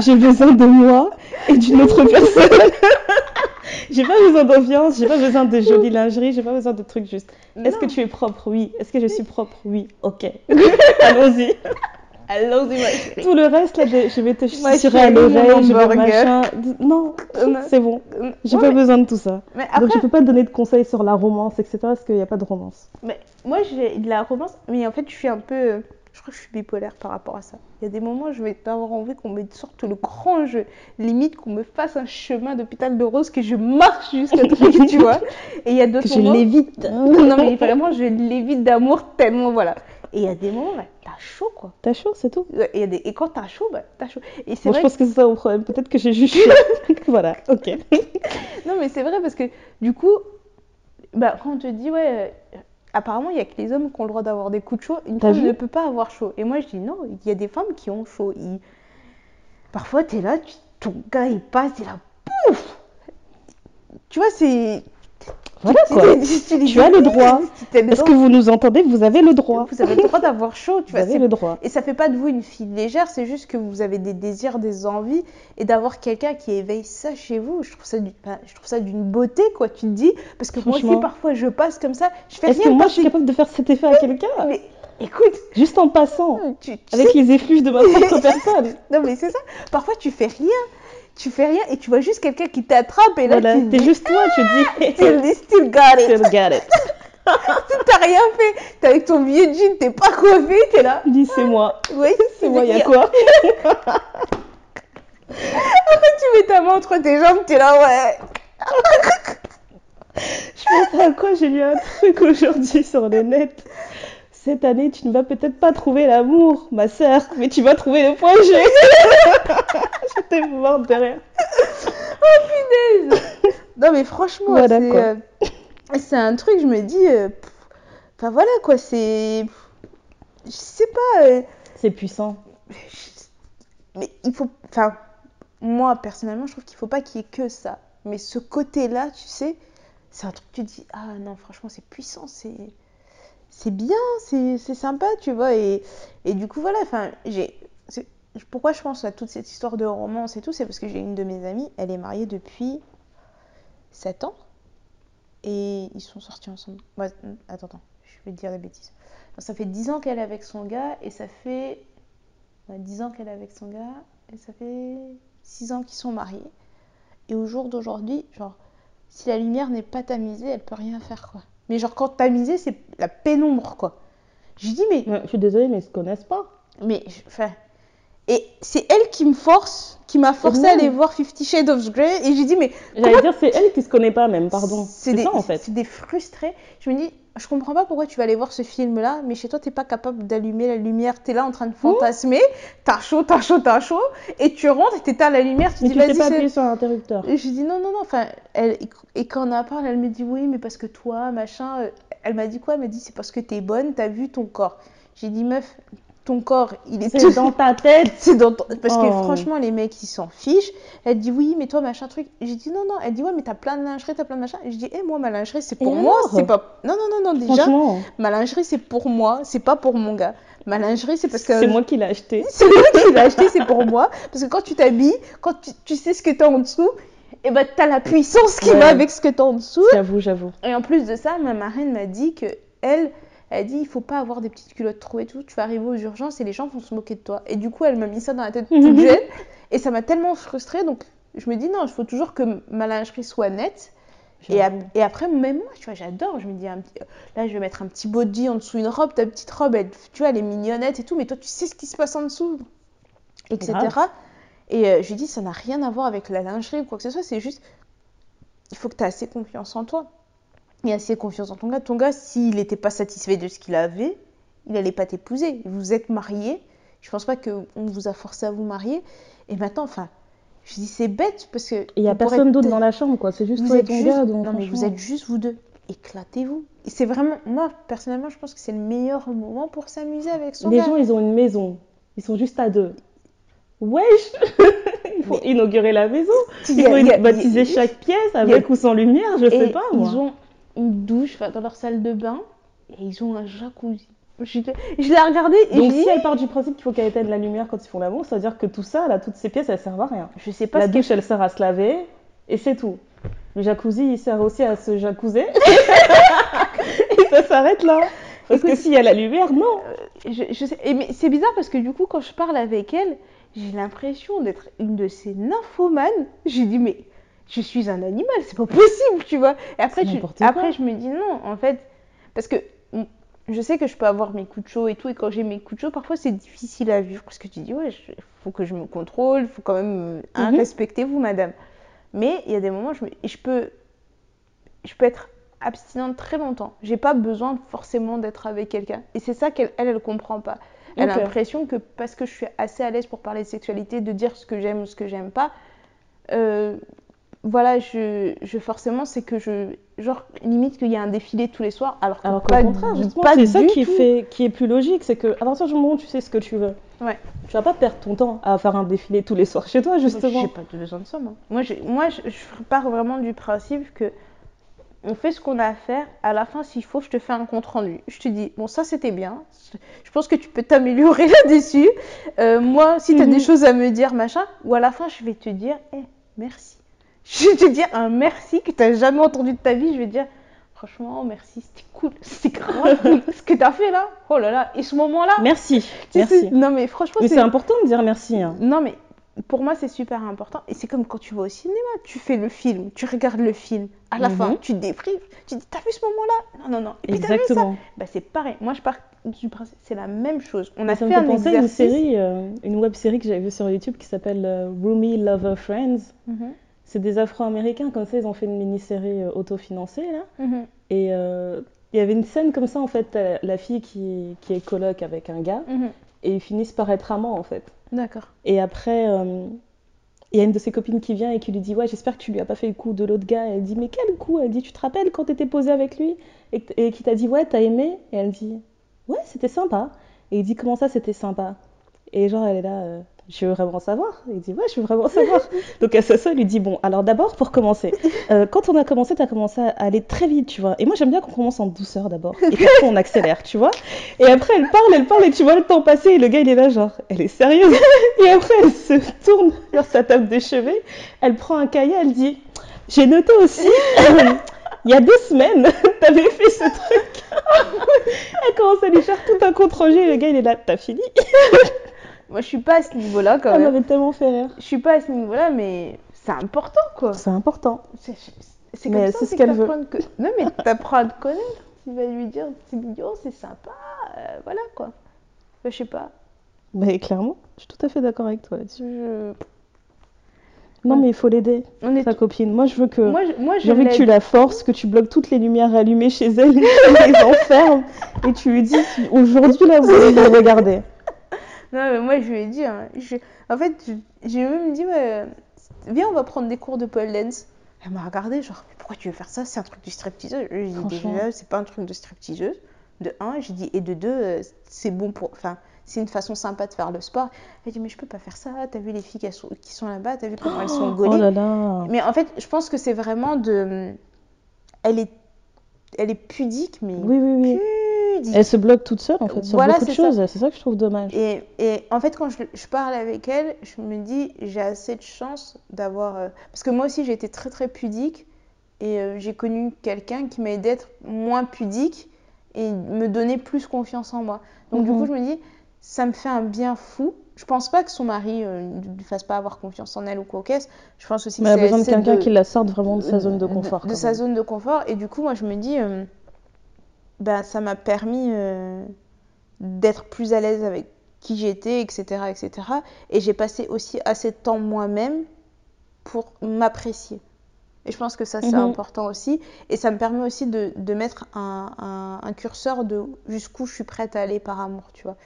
j'ai besoin de moi et d'une autre personne. j'ai pas besoin d'ambiance, j'ai pas besoin de jolie lingerie, j'ai pas besoin de trucs juste. Est-ce que tu es propre? Oui. Est-ce que je suis propre? Oui. Ok. Allons-y. Allons-y, ma chérie. Tout le reste là, je vais te susurrer à l'oreille, je vais machin. Non, c'est bon. J'ai Ouais, pas mais- besoin de tout ça. Mais Donc je peux pas te donner de conseils sur la romance, etc. Parce qu'il n'y a pas de romance. mais moi j'ai de la romance, mais en fait je suis un peu. Je crois que je suis bipolaire par rapport à ça. Il y a des moments où je vais avoir envie qu'on me sorte le grand jeu. Limite qu'on me fasse un chemin d'hôpital de rose, que je marche jusqu'à truc, tu vois. Et il y a d'autres Que je moments. l'évite. non mais vraiment je l'évite d'amour tellement, voilà. Et il y a des moments, bah, t'as chaud quoi. T'as chaud, c'est tout. Et, il y a des... et quand t'as chaud, bah, t'as chaud. Et c'est Moi, vrai je pense que c'est ça mon problème. Peut-être que j'ai juste chaud. voilà, ok. Non, mais c'est vrai parce que du coup, bah, quand on te dit, ouais, euh, apparemment, il y a que les hommes qui ont le droit d'avoir des coups de chaud. Une femme ne peut pas avoir chaud. Et moi, je dis, non, il y a des femmes qui ont chaud. Ils- Parfois, t'es là, tu... ton gars, il passe, t'es là, pouf Tu vois, c'est. Voilà quoi. tu, as le droit. Est-ce que vous nous entendez Vous avez le droit. Vous avez le droit d'avoir chaud, tu Vous vois. avez le droit. Et ça fait pas de vous une fille légère, c'est juste que vous avez des désirs, des envies, et d'avoir quelqu'un qui éveille ça chez vous, je trouve ça, du- enfin, je trouve ça d'une beauté, quoi. Tu te dis, parce que moi aussi parfois je passe comme ça, je fais Est-ce que moi je suis capable de faire cet effet à quelqu'un? Mais écoute, Juste en passant, tu, tu avec sais- les effluves de ma propre personne. non mais c'est ça. Parfois tu fais rien, tu fais rien et tu vois juste quelqu'un qui t'attrape et là Voilà, tu dis, juste toi, tu dis. still, still got it. Still got it. T'as rien fait. T'es avec ton vieux jean, t'es pas coiffé, t'es là. Dis c'est moi. Oui, C'est moi, il y a quoi? Après tu mets ta main entre tes jambes, t'es là ouais. Je pense à quoi J'ai lu un truc aujourd'hui sur le net. Cette année, tu ne vas peut-être pas trouver l'amour, ma sœur, mais tu vas trouver le point G. J'étais morte de rire. Non mais franchement, Voilà, c'est quoi. euh, c'est un truc, je me dis, euh, pff, enfin voilà quoi, c'est, je sais pas, euh, C'est puissant. mais il faut, enfin moi personnellement, je trouve qu'il faut pas qu'il y ait que ça, mais ce côté-là, tu sais, c'est un truc que tu dis, ah non franchement c'est puissant, c'est c'est bien, c'est sympa, tu vois, et, du coup voilà, enfin j'ai, pourquoi je pense à toute cette histoire de romance et tout, c'est parce que j'ai une de mes amies, elle est mariée depuis 7 ans. Et ils sont sortis ensemble. Ouais, attends, attends, je vais te dire des bêtises. Ça fait 10 ans qu'elle est avec son gars et ça fait ouais, 10 ans qu'elle est avec son gars et ça fait 6 ans qu'ils sont mariés. Et au jour d'aujourd'hui, genre, si la lumière n'est pas tamisée, elle peut rien faire, quoi. Mais genre, quand tamisée, c'est la pénombre, quoi. Je dis, mais Ouais, je suis désolée, mais ils se connaissent pas. mais, enfin. Et c'est elle qui me force, qui m'a forcé à aller voir Fifty Shades of Grey. Et j'ai dit, mais J'allais dire, c'est elle qui se connaît pas même, pardon. c'est ça en fait. c'est des frustrés. Je me dis, je comprends pas pourquoi tu vas aller voir ce film-là, mais chez toi, t'es pas capable d'allumer la lumière. T'es là en train de fantasmer, t'as chaud, t'as chaud, t'as chaud, et tu rentres et t'éteins la lumière, tu Mais dis, tu t'es vas-y, pas c'est- appuyé sur l'interrupteur. je dis non, non, non. Enfin, elle, et quand on en parle, elle me dit oui, mais parce que toi, machin. euh, Elle m'a dit quoi? Elle m'a dit c'est parce que t'es bonne, t'as vu ton corps. J'ai dit meuf, ton corps, il est C'est dans ta tête. c'est dans ton- Parce que Oh. franchement, les mecs, ils s'en fichent. Elle dit oui, mais toi, machin truc. J'ai dit non, non. Elle dit ouais, mais t'as plein de lingerie, t'as plein de machin. Je dis, eh, moi, ma lingerie, c'est pour Et moi. C'est pas. Non, non, non, non, déjà, ma lingerie, c'est pour moi. C'est pas pour mon gars. Ma lingerie, c'est parce que. c'est moi qui l'ai acheté. C'est lui qui l'a acheté, c'est pour moi. Parce que quand tu t'habilles, quand tu, tu sais ce que t'as en dessous, et ben t'as la puissance qui Ouais. va avec ce que t'as en dessous. J'avoue, j'avoue. Et en plus de ça, ma marraine m'a dit que elle, elle dit il faut pas avoir des petites culottes trop et tout. Tu vas arriver aux urgences et les gens vont se moquer de toi. Et du coup, elle m'a mis ça dans la tête toute jeune. Et ça m'a tellement frustrée. Donc, je me dis non, il faut toujours que ma lingerie soit nette. Et, ap- et après, même moi, tu vois, j'adore. Je me dis, un petit- là, je vais mettre un petit body en dessous une robe. Ta petite robe, elle, tu vois, elle est mignonnette et tout. Mais toi, tu sais ce qui se passe en dessous, etc. Et euh, je lui dis, ça n'a rien à voir avec la lingerie ou quoi que ce soit. C'est juste, il faut que tu aies assez confiance en toi. Et assez confiance en ton gars. Ton gars, s'il n'était pas satisfait de ce qu'il avait, il n'allait pas t'épouser. Vous êtes mariés. Je pense pas qu'on vous a forcé à vous marier. Et maintenant, enfin, je dis, c'est bête parce que. Il y a personne d'autre dans la chambre, quoi. C'est juste vous toi et êtes ton juste... gars. Donc, non, mais vous êtes juste vous deux. Éclatez-vous. C'est vraiment, moi, personnellement, je pense que c'est le meilleur moment pour s'amuser avec son Les gars. gens, ils ont une maison. Ils sont juste à deux. Wesh Il faut Mais- inaugurer la maison. Il Il y a- baptiser a- chaque pièce avec ou sans lumière, je sais Et pas moi. Ils ont une douche dans leur salle de bain et ils ont un jacuzzi. Je, l'ai- je l'ai regardé et Donc je dis, si elle part du principe qu'il faut qu'elle éteigne la lumière quand ils font l'amour, ça veut dire que tout ça, là, toutes ces pièces, elles servent à rien. je sais pas La ce qu'elle douche, elle sert à se laver et c'est tout. Le jacuzzi, il sert aussi à se jacuzzer. et ça s'arrête là. Parce que s'il y a la lumière, non. je, je sais, et mais c'est bizarre parce que du coup, quand je parle avec elle, j'ai l'impression d'être une de ces nymphomanes. J'ai dit, mais je suis un animal, c'est pas possible, tu vois. Et après, je, après je me dis non, en fait, parce que je sais que je peux avoir mes coups de chaud et tout, et quand j'ai mes coups de chaud, parfois c'est difficile à vivre parce que tu dis, ouais, il faut que je me contrôle, il faut quand même, hein, Mhm. respectez-vous, madame. Mais il y a des moments, je, me- et je peux, je peux être abstinente très longtemps. J'ai pas besoin forcément d'être avec quelqu'un. Et c'est ça qu'elle, elle, elle comprend pas. Elle a l'impression que parce que je suis assez à l'aise pour parler de sexualité, de dire ce que j'aime ou ce que j'aime pas, euh, voilà, je, je forcément, c'est que je. Genre, limite qu'il y a un défilé tous les soirs, alors que Alors qu'au pas contraire, c'est ça du qui, tout. fait, qui est plus logique. C'est que à partir du moment où tu sais ce que tu veux, Ouais. tu vas pas perdre ton temps à faire un défilé tous les soirs chez toi, justement. J'ai pas besoin de ça, moi. Moi, je, je pars vraiment du principe que on fait ce qu'on a à faire. À la fin, s'il faut, je te fais un compte rendu. Je te dis, bon, ça c'était bien. Je pense que tu peux t'améliorer là-dessus. Euh, moi, si tu as Mhm. des choses à me dire, machin, ou à la fin, je vais te dire, eh, merci. Je vais te dire un merci que tu n'as jamais entendu de ta vie. Je vais te dire, franchement, merci, c'était cool. C'est grave cool. ce que tu as fait là. Oh là là. Et ce moment-là, Merci, tu sais, merci. non mais franchement, Mais c'est important de dire merci. hein. non, mais pour moi, c'est super important. Et c'est comme quand tu vas au cinéma, tu fais le film, tu regardes le film. À la Mhm. fin, tu te déprives, tu dis, t'as vu ce moment-là? Non, non, non. Et puis t'as vu ça? Exactement. bah, C'est pareil. Moi, je pars du principe, c'est la même chose. On a Ça fait me fait un penser à une série, euh, une web série que j'avais vue sur YouTube qui s'appelle euh, Roomy Lover Friends. Mhm, C'est des Afro-Américains, comme ça, ils ont fait une mini-série euh, autofinancée, là. mhm, Et euh, il y avait une scène comme ça, en fait, t'as la fille qui, qui est coloc avec un gars, mhm. et ils finissent par être amants, en fait. D'accord. Et après, euh, il y a une de ses copines qui vient et qui lui dit Ouais, j'espère que tu lui as pas fait le coup de l'autre gars. Elle dit Mais quel coup? Elle dit Tu te rappelles quand t'étais posée avec lui? Et, et qui t'a dit Ouais, t'as aimé? Et elle dit Ouais, c'était sympa. Et il dit Comment ça, c'était sympa? Et genre, elle est là euh, Je veux vraiment savoir. Il dit Ouais, je veux vraiment savoir. Donc, à soeur, elle lui dit Bon, alors d'abord, pour commencer, euh, quand on a commencé, t'as commencé à aller très vite, tu vois. Et moi, j'aime bien qu'on commence en douceur d'abord. Et puis après, on accélère, tu vois. Et après, elle parle, elle parle, et tu vois le temps passer. Et le gars, il est là, genre Elle est sérieuse et après, elle se tourne vers sa table de chevet, elle prend un cahier, elle dit J'ai noté aussi, euh, il y a deux semaines, t'avais fait ce truc. elle commence à lui faire tout un compte rendu et le gars, il est là T'as fini Moi, je suis pas à ce niveau-là quand Elle même. m'avait tellement fait rire. Je suis pas à ce niveau-là, mais c'est important quoi. C'est important. C'est c'est Mais comme ça c'est c'est ce qu'elle que veut. t'apprends. Non, mais t'apprends à te connaître. Tu vas lui dire c'est mignon, c'est sympa, euh, voilà quoi. Je sais pas. Mais clairement, je suis tout à fait d'accord avec toi là-dessus. Je... Non, mais il faut l'aider, On est sa copine. Moi, je veux que. Moi, je, moi, je J'ai envie que tu la forces, que tu bloques toutes les lumières allumées chez elle, que tu les enfermes et tu lui dis aujourd'hui là vous allez le regarder. Non, mais moi, je lui ai dit. hein, je- En fait, je- j'ai même dit ouais, Viens, on va prendre des cours de pole dance. Elle m'a regardé, genre, mais pourquoi tu veux faire ça? C'est un truc de stripteaseuse. J'ai dit Franchement. déjà, c'est pas un truc de stripteaseuse. De un, j'ai dit, et de deux, euh, c'est bon pour. Enfin, c'est une façon sympa de faire le sport. Elle dit, mais je peux pas faire ça. T'as vu les filles qui sont, qui sont là-bas? T'as vu comment elles sont Oh gaulées? là là. Mais en fait, je pense que c'est vraiment de. Elle est, elle est pudique, mais Oui, oui, oui. Elle se bloque toute seule en fait sur Voilà, beaucoup de choses. C'est ça que je trouve dommage. Et, et en fait, quand je, je parle avec elle, je me dis, j'ai assez de chance d'avoir. euh, Parce que moi aussi, j'ai été très très pudique et euh, j'ai connu quelqu'un qui m'a aidé à être moins pudique et me donner plus confiance en moi. Donc, du Mhm. coup, je me dis, ça me fait un bien fou. Je pense pas que son mari euh, ne lui fasse pas avoir confiance en elle ou quoi qu'est-ce. Je pense aussi Mais que elle a besoin de quelqu'un qui la sorte vraiment de sa zone de confort. De, sa zone de confort. Et du coup, moi, je me dis, euh, ben, ça m'a permis euh, d'être plus à l'aise avec qui j'étais, etc., etc. Et j'ai passé aussi assez de temps moi-même pour m'apprécier. Et je pense que ça, c'est Mhm. important aussi. Et ça me permet aussi de, de mettre un, un- un curseur de jusqu'où je suis prête à aller par amour, tu vois.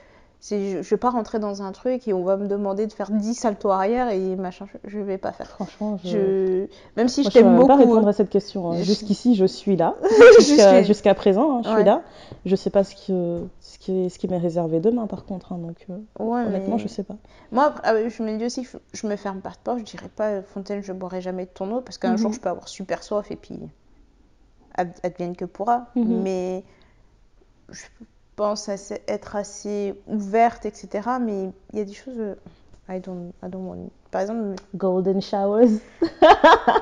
Je ne vais pas rentrer dans un truc et on va me demander de faire 10 saltos arrière et machin, je ne vais pas faire. Franchement, je. Je... Même si Moi, je je ne t'aime même pas beaucoup. répondre à cette question. hein. Je- Jusqu'ici, je suis là. Je Jusqu'à suis- présent, hein, je Ouais. suis là. Je sais pas ce qui, ce qui, ce qui m'est réservé demain, par contre. hein, donc, euh, Ouais, honnêtement, mais- je sais pas. Moi, ah je me dis aussi, je- je me ferme pas de porte. Je dirais pas, euh, Fontaine, je boirai jamais de ton eau parce qu'un Mhm. jour, je peux avoir super soif et puis ad- advienne que pourra. Mhm. Mais je pense être assez ouverte, etc. Mais il y a des choses. euh, I don't, I don't want. Par exemple, Golden showers.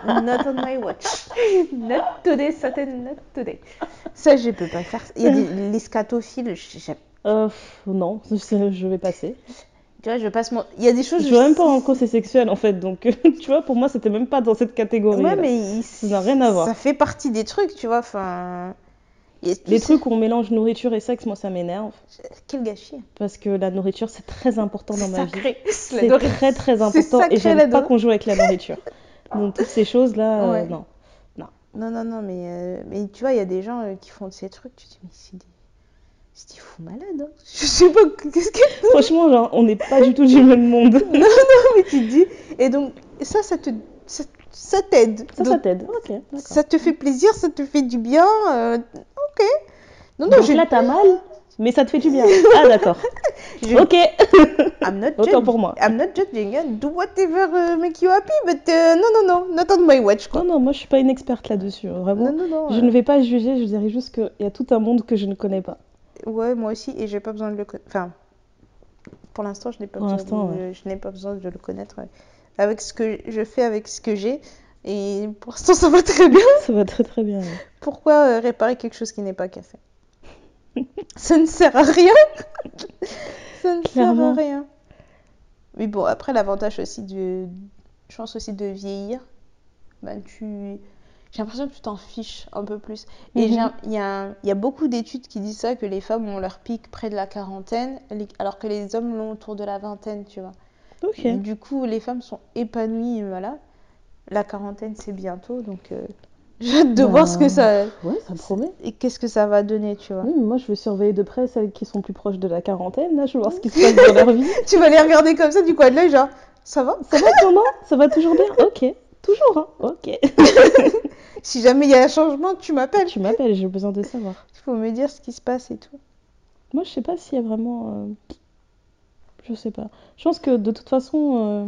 not on my watch. Not today, Satan, not today. Ça, je peux pas faire. Il y a des, les scatophiles. je- Euh, non, je je vais passer. Tu vois, je passe mon. Il y a des choses. Je vois même pas en quoi c'est sexuel en fait, donc tu vois, pour moi c'était même pas dans cette catégorie. Ouais, mais il- Ça n'a rien à voir. Ça fait partie des trucs, tu vois. Enfin. Les trucs où on mélange nourriture et sexe, moi ça m'énerve. Quel gâchis. Parce que la nourriture c'est très important dans ma vie. C'est très très important et j'aime pas qu'on joue avec la nourriture. Donc toutes ces choses là, Ouais. non. Non, non, non, mais, euh, mais tu vois, il y a des gens euh, qui font de ces trucs. Tu te dis, mais c'est des. C'est des fous malades. Hein. Je sais pas. Qu'est-ce que. Franchement, genre, on n'est pas du tout du même monde. non, non, mais tu te dis. Et donc, ça, ça te. Ça, t'aide. Ça, t'aide. Ok, ça te fait plaisir, ça te fait du bien. Euh, Ok. Non, non, Donc là, t'as mal Mais ça te fait du bien. Ah, d'accord. Je- Ok. I'm not Autant judging. pour moi. I'm not judging. Do whatever uh, make you happy, but uh, non, non, non, not on my watch, quoi. Non, non, moi, je suis pas une experte là-dessus. hein, Vraiment. Non, non, non. Je euh, ne vais pas juger, je dirais juste qu'il y a tout un monde que je ne connais pas. Ouais, moi aussi, et j'ai pas besoin de le connaître. Enfin, pour l'instant, je n'ai pas, Pour besoin de... je n'ai pas besoin de le connaître euh, avec ce que je fais, avec ce que j'ai. Et pour l'instant, ça va très bien. Ça va très très bien. ouais. Pourquoi euh, réparer quelque chose qui n'est pas cassé? Ça ne sert à rien. Ça ne Clairement. sert à rien. Mais bon, après, l'avantage aussi de. Je pense aussi de vieillir. Ben, tu. J'ai l'impression que tu t'en fiches un peu plus. Et Mhm. il y, a y a beaucoup d'études qui disent ça, que les femmes ont leur pic près de la quarantaine, alors que les hommes l'ont autour de la vingtaine, tu vois. Ok. Du coup, les femmes sont épanouies, voilà. La quarantaine, c'est bientôt, donc euh, j'ai hâte de Bah, voir ce que ça... Ouais, ça promet. Et qu'est-ce que ça va donner, tu vois? Oui, moi, je vais surveiller de près celles qui sont plus proches de la quarantaine. Là, je vais voir ce qui se passe dans leur vie. Tu vas les regarder comme ça du coin de l'œil, genre, ça va? Ça va comment? Ça va toujours bien? Ok. Toujours, hein Ok. Si jamais il y a un changement, tu m'appelles. Tu m'appelles, j'ai besoin de savoir. Il faut me dire ce qui se passe et tout. Moi, je sais pas s'il y a vraiment. euh, Je sais pas. Je pense que de toute façon, euh,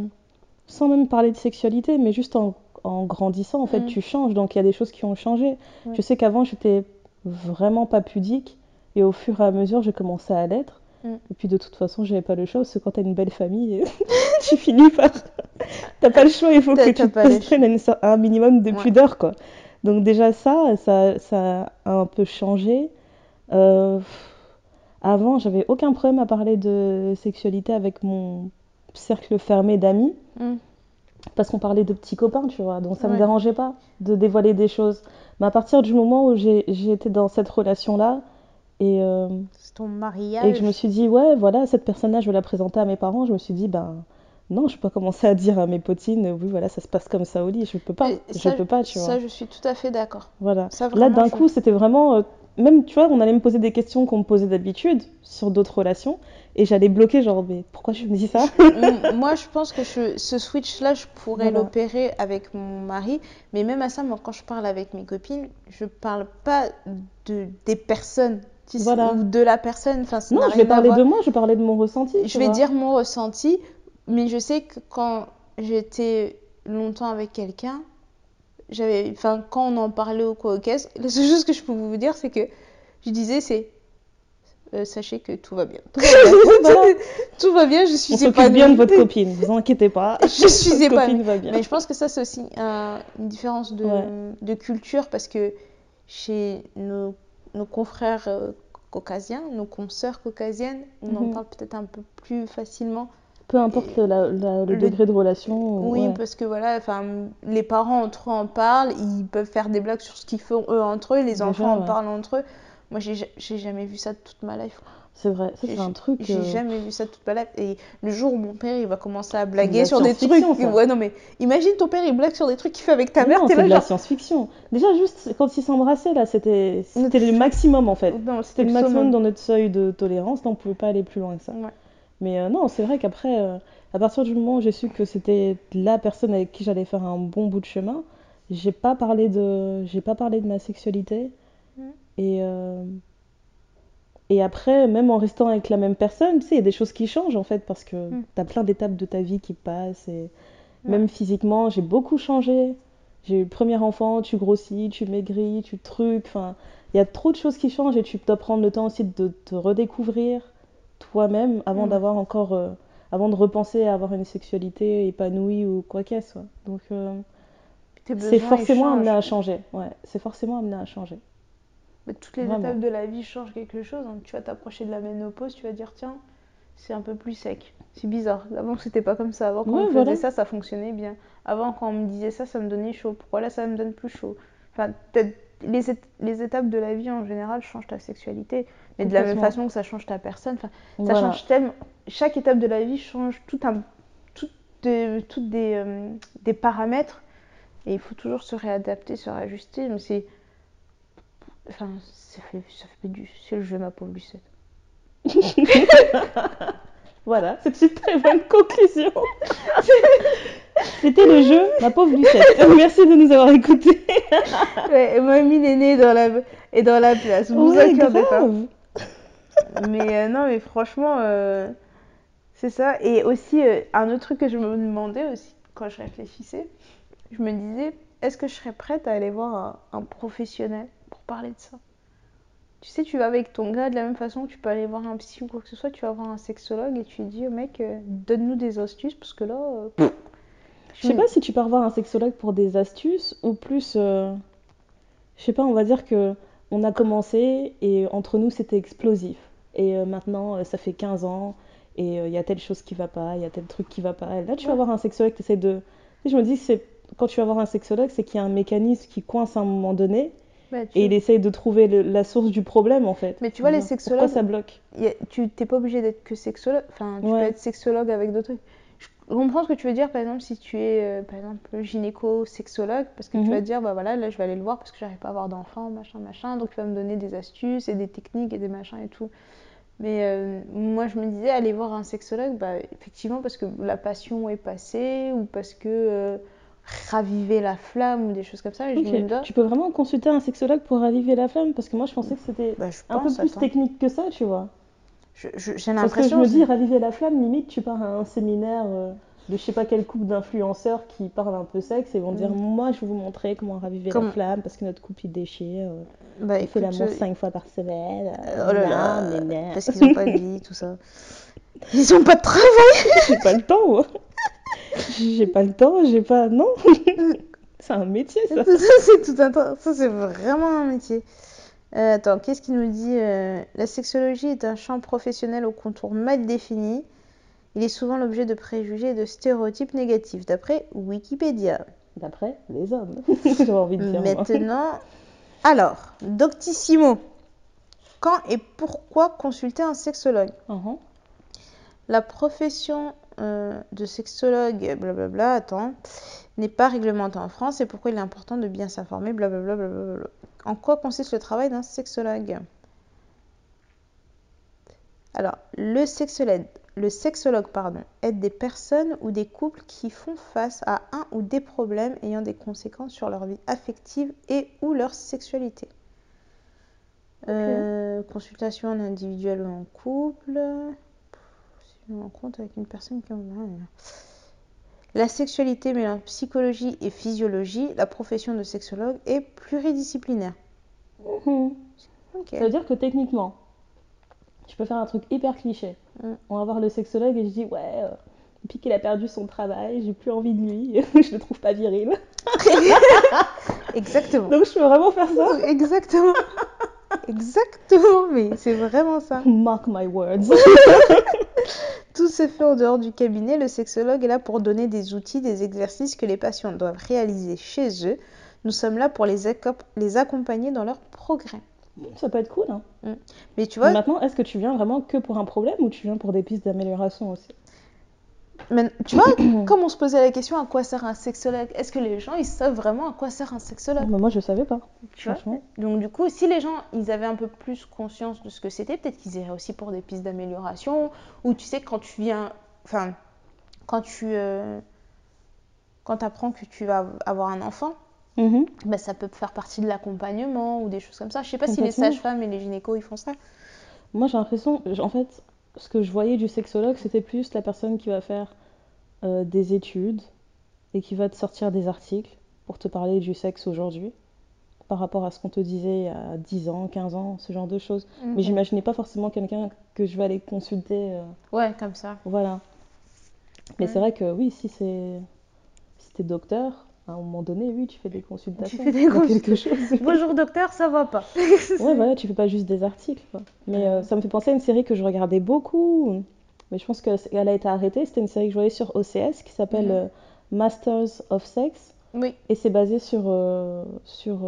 sans même parler de sexualité, mais juste en, en grandissant, en fait, Mm. tu changes. Donc, il y a des choses qui ont changé. Ouais. Je sais qu'avant, j'étais vraiment pas pudique. Et au fur et à mesure, j'ai commencé à l'être. Mm. Et puis, de toute façon, j'avais pas le choix. Parce que quand t'as une belle famille, tu finis par. T'as pas le choix. Il faut que tu te un minimum de Ouais. pudeur, quoi. Donc, déjà, ça, ça, ça a un peu changé. Euh, avant, j'avais aucun problème à parler de sexualité avec mon cercle fermé d'amis. Mm. Parce qu'on parlait de petits copains, tu vois. Donc ça me Ouais. dérangeait pas de dévoiler des choses. Mais à partir du moment où été dans cette relation-là, et, euh, ton mariage. et que je me suis dit, ouais, voilà, cette personne-là, je vais la présenter à mes parents, je me suis dit, ben non, je peux pas commencer à dire à mes potines, oui, voilà, ça se passe comme ça au lit. Je peux pas. Et je ça, peux pas, tu Ça, vois. je suis tout à fait d'accord. Voilà. Ça, Là, d'un je- coup, c'était vraiment. Même, tu vois, on allait me poser des questions qu'on me posait d'habitude sur d'autres relations. Et j'allais bloquer, genre, mais pourquoi je me dis ça moi, je pense que je- ce switch-là, je pourrais Voilà. l'opérer avec mon mari. Mais même à ça, moi, quand je parle avec mes copines, je parle pas de, des personnes tu sais, Voilà. ou de la personne. Enfin, Non, je vais parler de moi, je vais parler de mon ressenti. tu Je vais vois. dire mon ressenti, mais je sais que quand j'étais longtemps avec quelqu'un, enfin, quand on en parlait au quoi au caisse, la seule chose que je peux vous dire, c'est que je disais, c'est euh, sachez que tout va bien. Tout va bien, Voilà. Tout va bien, je suis On épanouie. bien de votre copine, vous inquiétez pas. Je suis épanouie. copine va bien. Mais je pense que ça, c'est aussi un- une différence de, Ouais. de culture parce que chez nos, nos confrères euh, caucasiens, nos consoeurs caucasiennes, on en Mhm. parle peut-être un peu plus facilement. Peu importe le, la- la- le Le- degré de relation. Oui, ouais. parce que voilà, enfin, les parents entre eux en parlent, ils peuvent faire des blagues sur ce qu'ils font eux entre eux, les Déjà, enfants en parlent entre eux. Moi, j'ai ja- j'ai jamais vu ça de toute ma life. c'est vrai. C'est un truc. J'ai euh, jamais vu ça de toute ma life. Et le jour où mon père il va commencer à blaguer la sur des trucs, ça. ouais non mais imagine ton père il blague sur des trucs qu'il fait avec ta mère, c'est là de la science-fiction. Déjà, juste quand ils s'embrassaient, là, c'était c'était le maximum en fait. C'était le maximum dans notre seuil de tolérance, donc on pouvait pas aller plus loin que ça. Ouais. Mais euh, non, c'est vrai qu'après, euh, à partir du moment où j'ai su que c'était la personne avec qui j'allais faire un bon bout de chemin, j'ai pas parlé de, j'ai pas parlé de ma sexualité. Mm. Et, euh, et après, même en restant avec la même personne, tu sais, il y a des choses qui changent en fait, parce que Mm. t'as plein d'étapes de ta vie qui passent. Et même physiquement, j'ai beaucoup changé. J'ai eu le premier enfant, tu grossis, tu maigris, tu trucs. Enfin, il y a trop de choses qui changent et tu dois prendre le temps aussi de te redécouvrir toi-même avant Mm. d'avoir encore, euh, avant de repenser à avoir une sexualité épanouie ou quoi qu'elle soit. Donc, euh, c'est forcément amené à changer. Ouais, c'est forcément amené à changer. Mais toutes les Vraiment. étapes de la vie changent quelque chose. hein. Tu vas t'approcher de la ménopause, tu vas dire tiens, c'est un peu plus sec. C'est bizarre. Avant c'était pas comme ça. Avant quand Ouais, on faisait voilà. ça, ça fonctionnait bien. Avant quand on me disait ça, ça me donnait chaud. Pourquoi là ça me donne plus chaud? Enfin, peut-être les, les étapes de la vie en général changent ta sexualité, mais de la même façon que ça change ta personne. Ça Voilà. change tellement. Chaque étape de la vie change tout un, tout de- des, euh, des paramètres et il faut toujours se réadapter, se réajuster. Mais c'est. Enfin, ça fait, ça fait du. C'est le jeu, ma pauvre Lucette. Voilà, c'est une très bonne conclusion. C'était le jeu, ma pauvre Lucette. Merci de nous avoir écoutés. Ouais, et Mamie est dans la, est dans la place. Vous vous Ouais, inquiétez pas. grave. mais euh, non, mais franchement, euh, c'est ça. Et aussi, euh, un autre truc que je me demandais aussi quand je réfléchissais, je me disais, est-ce que je serais prête à aller voir un, un professionnel pour parler de ça? Tu sais, tu vas avec ton gars de la même façon que tu peux aller voir un psy ou quoi que ce soit, tu vas voir un sexologue et tu lui dis, mec, euh, donne-nous des astuces parce que là, euh, Je sais me- pas si tu pars voir un sexologue pour des astuces ou plus. euh, Je sais pas, on va dire que on a commencé et entre nous c'était explosif. Et euh, maintenant euh, ça fait 15 ans et il y a telle chose qui va pas, il y a tel truc qui va pas. Et là tu vas voir un sexologue, tu de. Tu sais, Je me dis que c'est quand tu vas voir un sexologue, c'est qu'il y a un mécanisme qui coince à un moment donné bah, et il essaye de trouver le- la source du problème en fait. Mais tu vois, les Pourquoi sexologues- ça bloque a- tu t'es pas obligé d'être que sexologue, enfin, tu Ouais. peux être sexologue avec d'autres trucs. Je comprends ce que tu veux dire, par exemple, si tu es, euh, par exemple, gynéco-sexologue, parce que Mhm. tu vas te dire, bah voilà, là, je vais aller le voir parce que j'arrive pas à avoir d'enfant, machin, machin, donc il va me donner des astuces et des techniques et des machins et tout. Mais euh, moi, je me disais, aller voir un sexologue, bah, effectivement, parce que la passion est passée ou parce que euh, raviver la flamme ou des choses comme ça. Et je me dis, Tu peux vraiment consulter un sexologue pour raviver la flamme? Parce que moi je pensais que c'était bah, un peu plus attends. technique que ça, tu vois. Je- je- J'ai Parce que je l'impression. me dis, raviver la flamme, limite, tu pars à un séminaire euh, de je sais pas quel couple d'influenceurs qui parlent un peu sexe et vont dire Mm. Moi, je vais vous montrer comment raviver la flamme parce que notre couple il déchire. euh, bah, on fait l'amour euh, cinq fois par semaine. euh, Oh là là, nan, nan. parce qu'ils n'ont pas de vie, tout ça. Ils ont pas de travail. J'ai pas le temps, moi. J'ai pas le temps, j'ai pas. Non C'est un métier, ça. ça, c'est tout un. Ça, c'est vraiment un métier. Euh, attends, qu'est-ce qu'il nous dit euh, La sexologie est un champ professionnel au contour mal défini. Il est souvent l'objet de préjugés et de stéréotypes négatifs, d'après Wikipédia. D'après les hommes, j'ai envie de dire. moi. Maintenant, alors, Doctissimo. Quand et pourquoi consulter un sexologue? Mhm. La profession euh, de sexologue, blablabla, attends, n'est pas réglementée en France et pourquoi il est important de bien s'informer, blablabla. blablabla. En quoi consiste le travail d'un sexologue? Alors, le sexologue, le sexologue pardon, aide des personnes ou des couples qui font face à un ou des problèmes ayant des conséquences sur leur vie affective et ou leur sexualité. Euh, consultation en individuel ou en couple. Si on rencontre avec une personne qui en a. La sexualité mêlant psychologie et physiologie, la profession de sexologue est pluridisciplinaire. Mhm. Ok. Ça veut dire que techniquement, tu peux faire un truc hyper cliché. Mm. On va voir le sexologue et je dis ouais, euh, depuis qu'il a perdu son travail, j'ai plus envie de lui, je le trouve pas viril. Exactement. Donc je peux vraiment faire ça. Exactement. Exactement, mais c'est vraiment ça. Mark my words. Tout se fait en dehors du cabinet. Le sexologue est là pour donner des outils, des exercices que les patients doivent réaliser chez eux. Nous sommes là pour les, accompagner dans leur progrès. ça peut être cool. Hein. Mais tu vois, Mais Maintenant, est-ce que tu viens vraiment que pour un problème ou tu viens pour des pistes d'amélioration aussi? Mais- tu vois, comme on se posait la question à quoi sert un sexologue, est-ce que les gens ils savent vraiment à quoi sert un sexologue? Mais Moi, je savais pas. Tu vois? Donc du coup, si les gens ils avaient un peu plus conscience de ce que c'était, peut-être qu'ils iraient aussi pour des pistes d'amélioration. Ou tu sais, quand tu viens, enfin, quand tu, euh, quand apprends que tu vas avoir un enfant, Mhm. bah, ça peut faire partie de l'accompagnement ou des choses comme ça. Je sais pas si les sages-femmes et les gynécos ils font ça. Moi, j'ai l'impression, en fait, ce que je voyais du sexologue, c'était plus la personne qui va faire euh, des études et qui va te sortir des articles pour te parler du sexe aujourd'hui par rapport à ce qu'on te disait a 10 ans, 15 ans, ce genre de choses. Mhm. Mais j'imaginais pas forcément quelqu'un que je vais aller consulter. euh, Ouais, comme ça. voilà. Mais Ouais. c'est vrai que oui, si c'est si t'es docteur, à un moment donné, oui, tu fais des consultations. fais des quelque chose. Bonjour docteur, ça va pas. Ouais, voilà, tu fais pas juste des articles. quoi. Mais euh, ça me fait penser à une série que je regardais beaucoup, mais je pense qu'elle a été arrêtée. C'était une série que je voyais sur OCS qui s'appelle Mhm. euh, Masters of Sex. Oui. Et c'est basé sur, euh, sur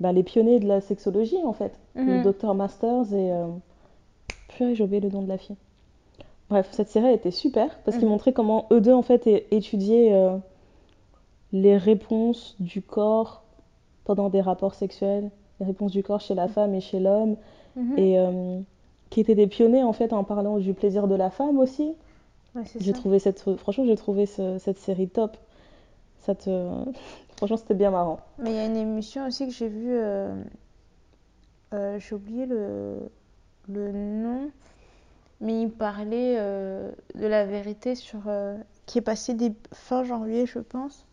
bah, les pionniers de la sexologie, en fait. Le Mhm. docteur Masters et. Purée, j'ai oublié le nom de la fille. Bref, cette série était super parce qu'il Mhm. montrait comment eux deux, en fait, étudiaient les réponses du corps pendant des rapports sexuels, les réponses du corps chez la femme et chez l'homme, Mhm. et euh, qui étaient des pionniers, en fait, en parlant du plaisir de la femme aussi. Ouais, J'ai trouvé cette, franchement, j'ai trouvé ce- cette série top. Ça te... Franchement, c'était bien marrant. Mais il y a une émission aussi que j'ai vue. euh, euh, j'ai oublié le, le nom, mais il parlait de la vérité sur. qui est passé des, fin janvier, je pense.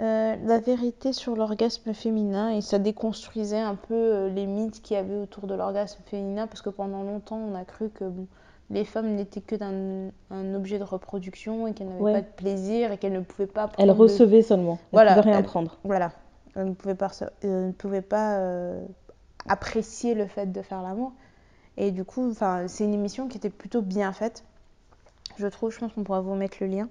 Euh, la vérité sur l'orgasme féminin et ça déconstruisait un peu euh, les mythes qu'il y avait autour de l'orgasme féminin parce que pendant longtemps on a cru que bon, les femmes n'étaient que d'un un objet de reproduction et qu'elles n'avaient Ouais. pas de plaisir et qu'elles ne pouvaient pas prendre de- recevait seulement. Elle Voilà, pouvait rien elle- prendre. Voilà, elle ne pouvait pas, euh, ne pouvait pas euh, apprécier le fait de faire l'amour. Et du coup, c'est une émission qui était plutôt bien faite. Je trouve, je pense qu'on pourra vous mettre le lien.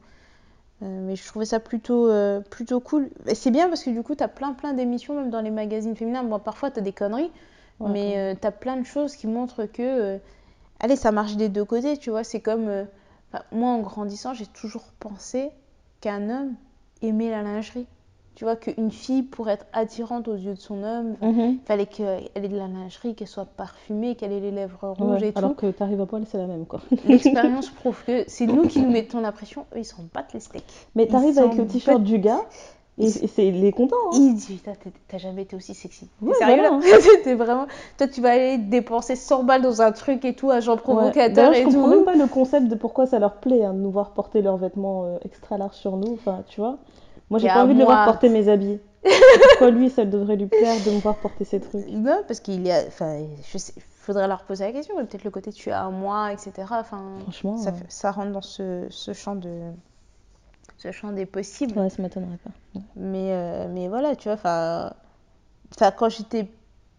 Euh, mais je trouvais ça plutôt, euh, plutôt cool. Et c'est bien parce que du coup, tu as plein plein d'émissions, même dans les magazines féminins. Bon, parfois, tu as des conneries, Ouais, mais tu as plein de choses qui montrent que, euh, allez, ça marche des deux côtés, tu vois. C'est comme, euh, moi, en grandissant, j'ai toujours pensé qu'un homme aimait la lingerie. Tu vois, qu'une fille, pour être attirante aux yeux de son homme, Mhm. il fallait qu'elle ait de la lingerie, qu'elle soit parfumée, qu'elle ait les lèvres rouges Ouais, et tout. Alors que t'arrives à poil, c'est la même quoi. L'expérience prouve que c'est nous qui nous mettons la pression, eux, ils s'en battent les steaks. Mais t'arrives avec le t-shirt du gars et, c'est il est content. hein. Il dit, Putain, t'as jamais été aussi sexy. Ouais, sérieux voilà. là? vraiment. Toi, tu vas aller dépenser 100 balles dans un truc et tout, agent Ouais. provocateur D'ailleurs, et je comprends tout. même pas le concept de pourquoi ça leur plaît hein, de nous voir porter leurs vêtements euh, extra larges sur nous. Enfin, tu vois. Moi, j'ai pas envie de le voir porter mes habits. pourquoi lui, ça devrait lui plaire de me voir porter ces trucs? Non, parce qu'il y a. Enfin, je sais, faudrait leur poser la question. Peut-être le côté tu es à moi, etc. Enfin, Franchement, ça, rentre dans ce, ce champ de. Ce champ des possibles. ouais, ça m'étonnerait pas. Mais, euh, mais voilà, tu vois, enfin, enfin, quand j'étais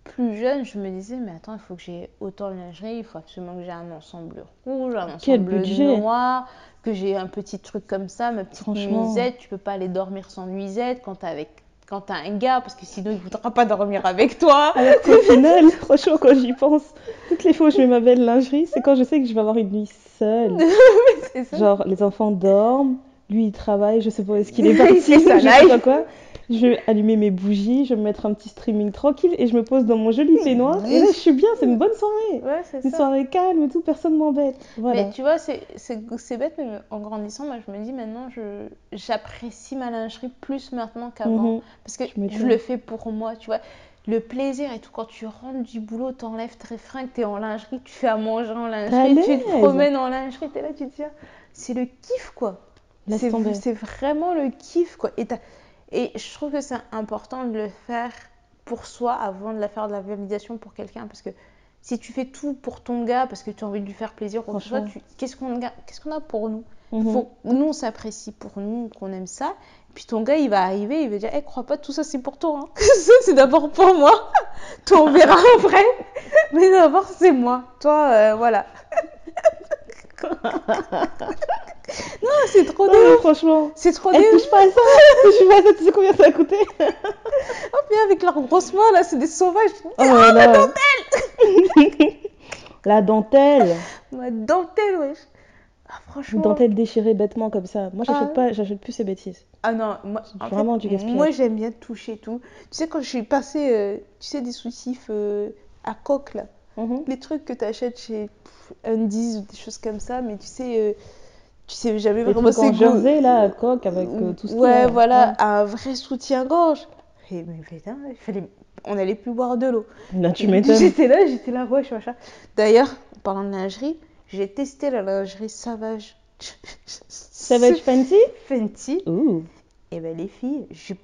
plus jeune, je me disais, mais attends, il faut que j'ai autant de lingerie, il faut absolument que j'ai un ensemble rouge, un Quel ensemble budget? noir, que j'ai un petit truc comme ça, ma petite nuisette. Tu peux pas aller dormir sans nuisette quand t'es avec quand t'as un gars, parce que sinon il voudra pas dormir avec toi. Alors qu'au final, franchement, quand j'y pense, toutes les fois où je mets ma belle lingerie, c'est quand je sais que je vais avoir une nuit seule. Ça. Genre, les enfants dorment, lui il travaille, je sais pas où est-ce qu'il est parti, sa je sais pas quoi. Je vais allumer mes bougies, je vais me mettre un petit streaming tranquille et je me pose dans mon joli peignoir. Et là, je suis bien, c'est une bonne soirée. Ouais, c'est Une ça. soirée calme et tout, personne m'embête. Voilà. Mais tu vois, c'est bête, mais en grandissant, moi je me dis maintenant, j'apprécie ma lingerie plus maintenant qu'avant. Mhm. Parce que Je le fais pour moi, tu vois. Le plaisir et tout, quand tu rentres du boulot, t'enlèves tes fringues, t'es en lingerie, tu fais à manger en lingerie, tu te promènes en lingerie, t'es là, tu te dis, ah, c'est le kiff quoi. C'est vraiment le kiff quoi. Et, t'as- et je trouve que c'est important de le faire pour soi avant de la faire de la validation pour quelqu'un. Parce que si tu fais tout pour ton gars parce que tu as envie de lui faire plaisir, tu- qu'est-ce qu'on a, pour nous? Mhm. faut, nous, on s'apprécie pour nous, qu'on aime ça. Puis ton gars, il va arriver, il va dire, Eh, crois pas, tout ça, c'est pour toi. hein. ça, c'est d'abord pour moi. toi, on verra après. Mais d'abord, c'est moi. Toi, euh, voilà. Non, c'est trop Non, nul. franchement. C'est trop nul. touche pas à ça, touche pas à ça, tu sais combien ça a coûté Hop, viens avec leurs grosses mains, là, c'est des sauvages. Oh là là. La dentelle Ma dentelle, wesh. Ah, franchement. Dentelle déchirée bêtement comme ça. Moi, j'achète Ah. pas, j'achète plus ces bêtises. Ah non, moi, vraiment fait, du gaspillage. Moi, j'aime bien toucher tout. Tu sais, quand je suis passée, euh, tu sais, des soutifs euh, à coque, là. Mhm. Les trucs que tu achètes chez Undies ou des choses comme ça, mais tu sais, euh, tu sais, j'avais Les vraiment trucs en ces jersey, là, coque, avec euh, tout ce Ouais, là. voilà, Ouais. un vrai soutien-gorge. Et mais putain, il fallait... on n'allait plus boire de l'eau. Là, tu m'étonnes. J'étais là, j'étais là, wesh, machin. D'ailleurs, en parlant de lingerie, j'ai testé la lingerie Savage. Savage Fenty. Ouh, Et ben les filles, je...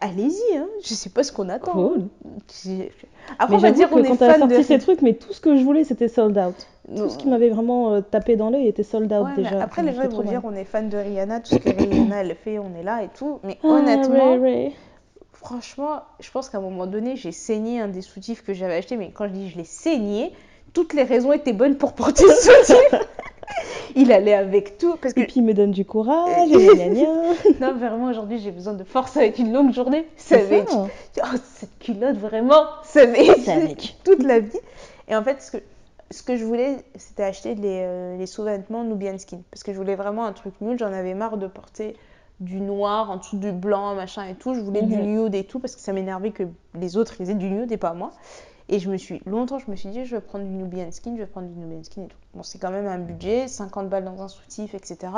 allez-y, hein. je sais pas ce qu'on attend. hein. cool. Après, Mais on va dire que qu'on quand est t'as fan de sorti ces trucs, mais tout ce que je voulais, c'était sold out. Tout ce qui m'avait vraiment euh, tapé dans l'œil était sold out Ouais, mais déjà. après, les gens vont dire on est fan de Rihanna, tout ce que Rihanna elle fait, on est là et tout. Mais Ah, honnêtement, Ray, Ray. franchement, je pense qu'à un moment donné, j'ai saigné un des soutifs que j'avais acheté. Mais quand je dis je l'ai saigné, toutes les raisons étaient bonnes pour porter ce soutif. Il allait avec tout. Parce que, Et puis il me donne du courage, et gna non, vraiment, aujourd'hui, j'ai besoin de force avec une longue journée. Ça va être ça. Oh, cette culotte, vraiment, ça va être toute la vie. Et en fait, ce que, ce que je voulais, c'était acheter les, euh, les sous-vêtements Nubian Skin. Parce que je voulais vraiment un truc nude. J'en avais marre de porter du noir en dessous du blanc, machin et tout. Je voulais du Mhm. nude et tout parce que ça m'énervait que les autres ils aient du nude et pas moi. Et je me suis, longtemps, je me suis dit, je vais prendre du Nubian Skin, je vais prendre du Nubian Skin et tout. Bon, c'est quand même un budget, 50 balles dans un soutif, etc.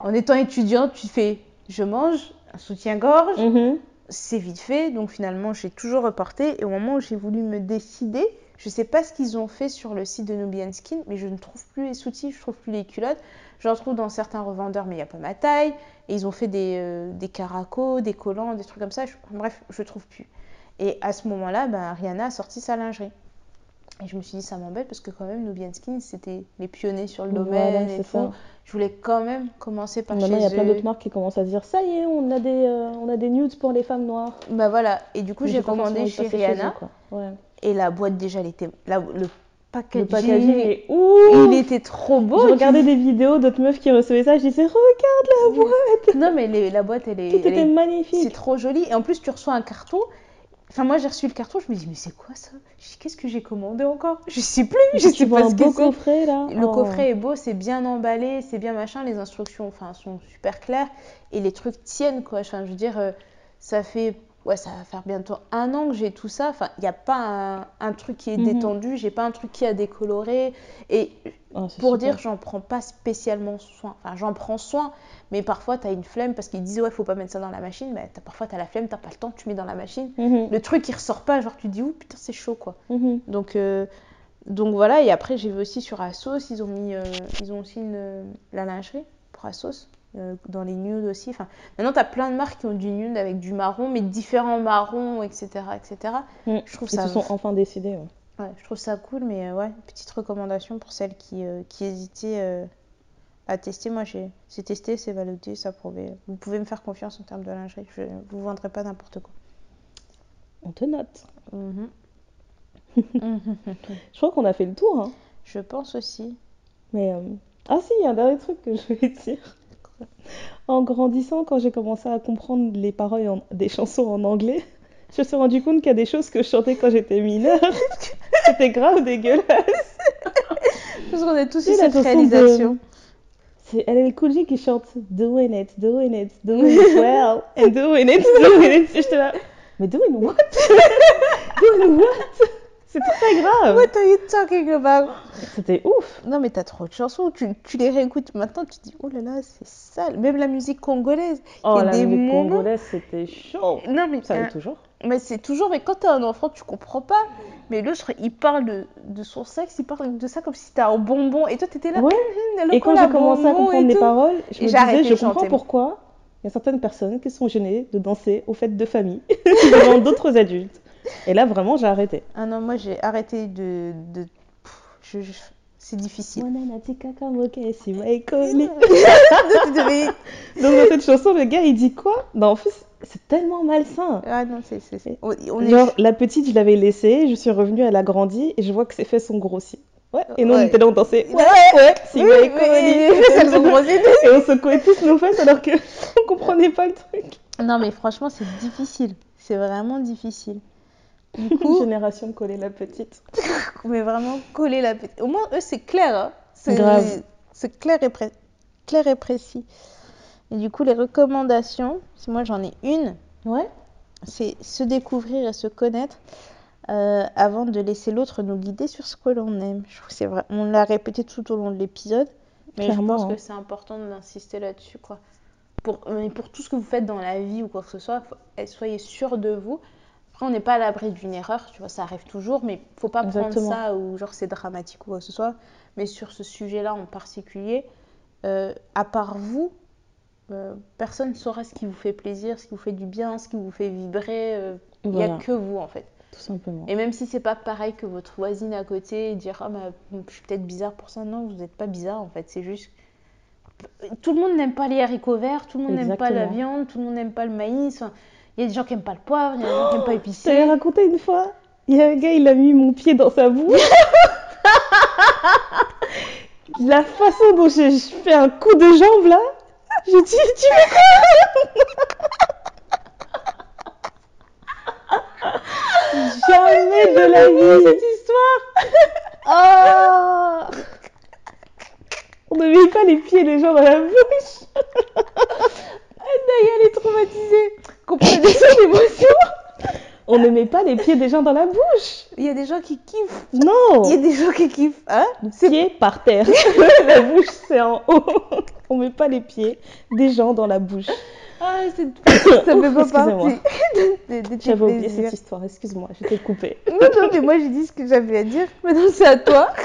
En étant étudiante, tu fais, je mange un soutien-gorge, Mhm. c'est vite fait, donc finalement j'ai toujours reporté. Et au moment où j'ai voulu me décider, Je sais pas ce qu'ils ont fait sur le site de Nubian Skin, mais je ne trouve plus les soutifs, je trouve plus les culottes. J'en trouve dans certains revendeurs, mais il n'y a pas ma taille. Et ils ont fait des, euh, des caracos, des collants, des trucs comme ça. Je- bref, je trouve plus. Et à ce moment-là, ben, Rihanna a sorti sa lingerie. Et je me suis dit, ça m'embête parce que quand même, Nubian Skin, c'était les pionniers sur le domaine Voilà, et c'est tout. ça. Je voulais quand même commencer par Maintenant, il y a chez plein d'autres marques qui commencent à se dire ça y est, on a des, euh, on a des nudes pour les femmes noires. Bah voilà. Et du coup, j'ai commandé chez Rihanna. eux. Ouais. Et la boîte, déjà, elle était. la- le packaging. Le packaging est. Il était trop beau. Je regardais des vidéos d'autres meufs qui recevaient ça, je disais regarde la boîte, Non, mais les- la boîte, elle est. tout elle était est- C'est magnifique. trop joli. Et en plus, tu reçois un carton. Enfin, moi, j'ai reçu le carton. Je me dis, mais c'est quoi ça? Qu'est-ce que j'ai commandé encore? Je sais plus. Je sais pas un ce beau que coffret là. Le Oh. coffret est beau, c'est bien emballé, c'est bien machin. Les instructions, enfin, sont super claires et les trucs tiennent quoi. Enfin, je veux dire, euh, ça fait, ouais, ça va faire bientôt un an que j'ai tout ça. Enfin, il n'y a pas un, un truc qui est Mhm. détendu, j'ai pas un truc qui a décoloré. Et Oh, c'est pour super. dire, j'en prends pas spécialement soin. Enfin, j'en prends soin, mais parfois tu as une flemme parce qu'ils disent ouais, faut pas mettre ça dans la machine. Mais t'as- parfois tu as la flemme, t'as pas le temps, tu mets dans la machine. Mhm, Le truc il ressort pas, genre tu te dis ouh putain c'est chaud quoi. mhm. Donc, euh, donc voilà, et après j'ai vu aussi sur Asos, ils ont mis, euh, ils ont aussi une, la lingerie pour Asos, euh, dans les nudes aussi. Enfin, maintenant tu as plein de marques qui ont du nude avec du marron, mais différents marrons, etc. etc. Mhm. Je trouve Ils ça, se sont enfin décidés. ouais. ouais, je trouve ça cool, mais euh, ouais, petite recommandation pour celles qui, euh, qui hésitaient euh, à tester. Moi j'ai testé, c'est validé, ça prouvait. Vous pouvez me faire confiance en termes de lingerie, je ne vous vendrai pas n'importe quoi. On te note. Mhm. Je crois qu'on a fait le tour. Hein. Je pense aussi. Mais ah si, il y a un dernier truc que je vais dire. En grandissant, quand j'ai commencé à comprendre les paroles en- des chansons en anglais, je me suis rendu compte qu'il y a des choses que je chantais quand j'étais mineure. C'était grave dégueulasse. Parce qu'on a tous eu la cette chanson de- réalisation. C'est LL Cool J qui chante Doing it, doing it, doing it well, and doing it, doing it. Et j'étais là, mais doing what? doing what? C'est très grave. What are you talking about? C'était ouf. Non, mais t'as trop de chansons. Tu, tu les réécoutes maintenant, tu te dis, oh là là, c'est sale. Même la musique congolaise. Oh, la des musique moments- congolaise, c'était chaud. Non, mais, Ça euh, l'est toujours. mais c'est toujours, mais quand t'es un enfant, tu comprends pas. Mais l'autre, il parle de, de son sexe, il parle de ça comme si c'était un bonbon. Et toi, t'étais là. Ouais. hum, Et quand j'ai commencé à comprendre les tout. paroles, je Et me disais, je chanter, comprends pourquoi il y a certaines personnes qui sont gênées de danser aux fêtes de famille devant d'autres adultes. Et là, vraiment, j'ai arrêté. Ah non, moi, j'ai arrêté de. de... je- je- C'est difficile. Donc dans cette chanson, le gars, il dit quoi? Bah en fait, c'est tellement malsain. Ah non, c'est. c'est- c'est- On, on est. Genre, la petite, je l'avais laissée, je suis revenue, elle a grandi, et je vois que ses fesses sont grossies. Ouais, et nous, on Ouais. était là, on dansait. Ouais, Ouais. si, Oui, ouais, elles ont grossi. Et on secouait tous nos fesses alors que on comprenait pas le truc. Non, mais franchement, c'est difficile. C'est vraiment difficile. Du coup, génération collée la petite. mais vraiment coller la petite. Au moins, eux, c'est clair. Hein. C'est Grave. C'est clair et, pré- clair et précis. Et du coup, les recommandations, si moi j'en ai une, Ouais. c'est se découvrir et se connaître euh, avant de laisser l'autre nous guider sur ce que l'on aime. Je trouve que c'est vrai. On l'a répété tout au long de l'épisode, mais Clairement, je pense hein. que c'est important d'insister là-dessus, quoi. Pour, mais pour tout ce que vous faites dans la vie ou quoi que ce soit, faut- eh, soyez sûr de vous. Après, on n'est pas à l'abri d'une erreur, tu vois, ça arrive toujours, mais faut pas Exactement. prendre ça ou genre c'est dramatique ou quoi que ce soit. Mais sur ce sujet-là en particulier, euh, à part vous, euh, personne ne saura ce qui vous fait plaisir, ce qui vous fait du bien, ce qui vous fait vibrer. euh, Il n'y a que vous en fait. Tout simplement. Et même si c'est pas pareil que votre voisine à côté, et dire ah bah, je suis peut-être bizarre pour ça, non, vous n'êtes pas bizarre en fait, c'est juste tout le monde n'aime pas les haricots verts, tout le monde n'aime pas la viande, tout le monde n'aime pas le maïs. Enfin, Il y a des gens qui n'aiment pas le poivre, il y a des gens qui n'aiment pas Je épicé. t'avais raconté une fois, il y a un gars, il a mis mon pied dans sa bouche. La façon dont j'ai fait un coup de jambe là, j'ai dit, tu fais quoi Jamais de la vie cette histoire Oh On ne met pas les pieds des gens dans la bouche Naya, elle est traumatisée. Comprenez son émotion. On ne met pas les pieds des gens dans la bouche Il y a des gens qui kiffent. Non Il y a des gens qui kiffent. Hein pieds par terre. la bouche, c'est en haut. On met pas les pieds des gens dans la bouche. Ah, ça fait pas partie J'avais oublié cette histoire, excuse-moi, je t'ai coupé. Non, non, mais moi j'ai dit ce que j'avais à dire. Maintenant c'est à toi.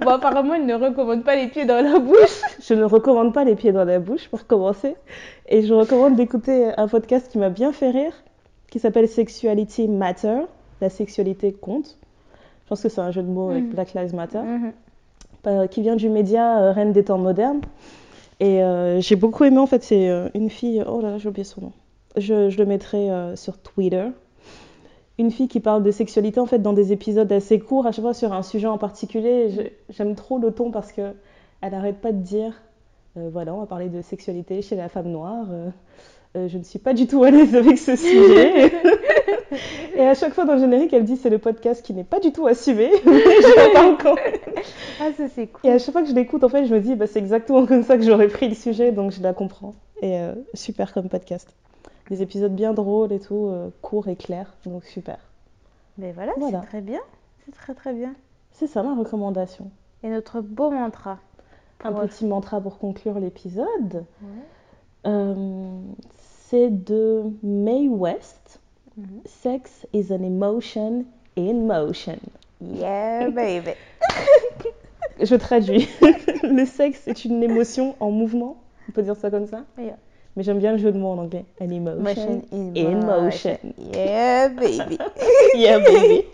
Bon, apparemment, il ne recommande pas les pieds dans la bouche. Je ne recommande pas les pieds dans la bouche pour commencer. Et je recommande d'écouter un podcast qui m'a bien fait rire, qui s'appelle Sexuality Matter. La sexualité compte. Je pense que c'est un jeu de mots avec Mhm. Black Lives Matter. Mhm. euh, qui vient du média euh, Reine des temps modernes. Et euh, j'ai beaucoup aimé, en fait, c'est euh, une fille, oh là là, j'ai oublié son nom. Je, le mettrai euh, sur Twitter. Une fille qui parle de sexualité, en fait, dans des épisodes assez courts, à chaque fois sur un sujet en particulier. J'aime trop le ton parce que elle arrête pas de dire, voilà, on va parler de sexualité chez la femme noire. Euh, je ne suis pas du tout à l'aise avec ce sujet. Et à chaque fois dans le générique, elle dit c'est le podcast qui n'est pas du tout assumé. Parle quand même. Ah, ça c'est cool. Et à chaque fois que je l'écoute, en fait, je me dis, bah, c'est exactement comme ça que j'aurais pris le sujet, donc je la comprends. Et euh, super comme podcast. Des épisodes bien drôles et tout, euh, courts et clairs, donc super. Mais voilà, Voilà. c'est très bien. C'est très très bien. C'est ça ma recommandation. Et notre beau mantra. Un petit mantra pour conclure l'épisode. Ouais. Euh, c'est de Mae West. Mhm. Sex is an emotion in motion. Yeah, baby. Je traduis. le sexe est une émotion en mouvement. On peut dire ça comme ça? Yeah. Mais j'aime bien le jeu de mots en anglais. An emotion, Motion in in motion. Yeah, baby. Yeah, baby.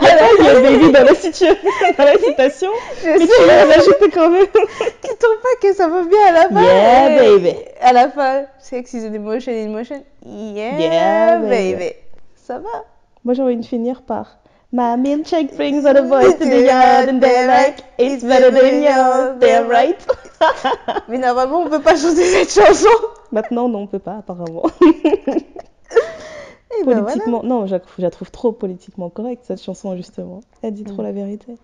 Il y a pas yeah, baby dans la, situa- dans la citation, Je mais tu sais, l'as rajouté quand même. tu trouves pas que ça va bien à la fin? Yeah, baby. À la fin, sex is an emotion in motion. Yeah, Yeah, baby. baby. Ça va Moi, j'ai envie de finir par My milkshake brings all the boys to the yard and they're like, it's better than yours, they're right. Mais normalement, on peut pas chanter cette chanson. Maintenant, non, on peut pas, apparemment. Et ben voilà. Politiquement, non, je la, trouve trop politiquement correcte, cette chanson, justement. Elle dit trop Mm. la vérité.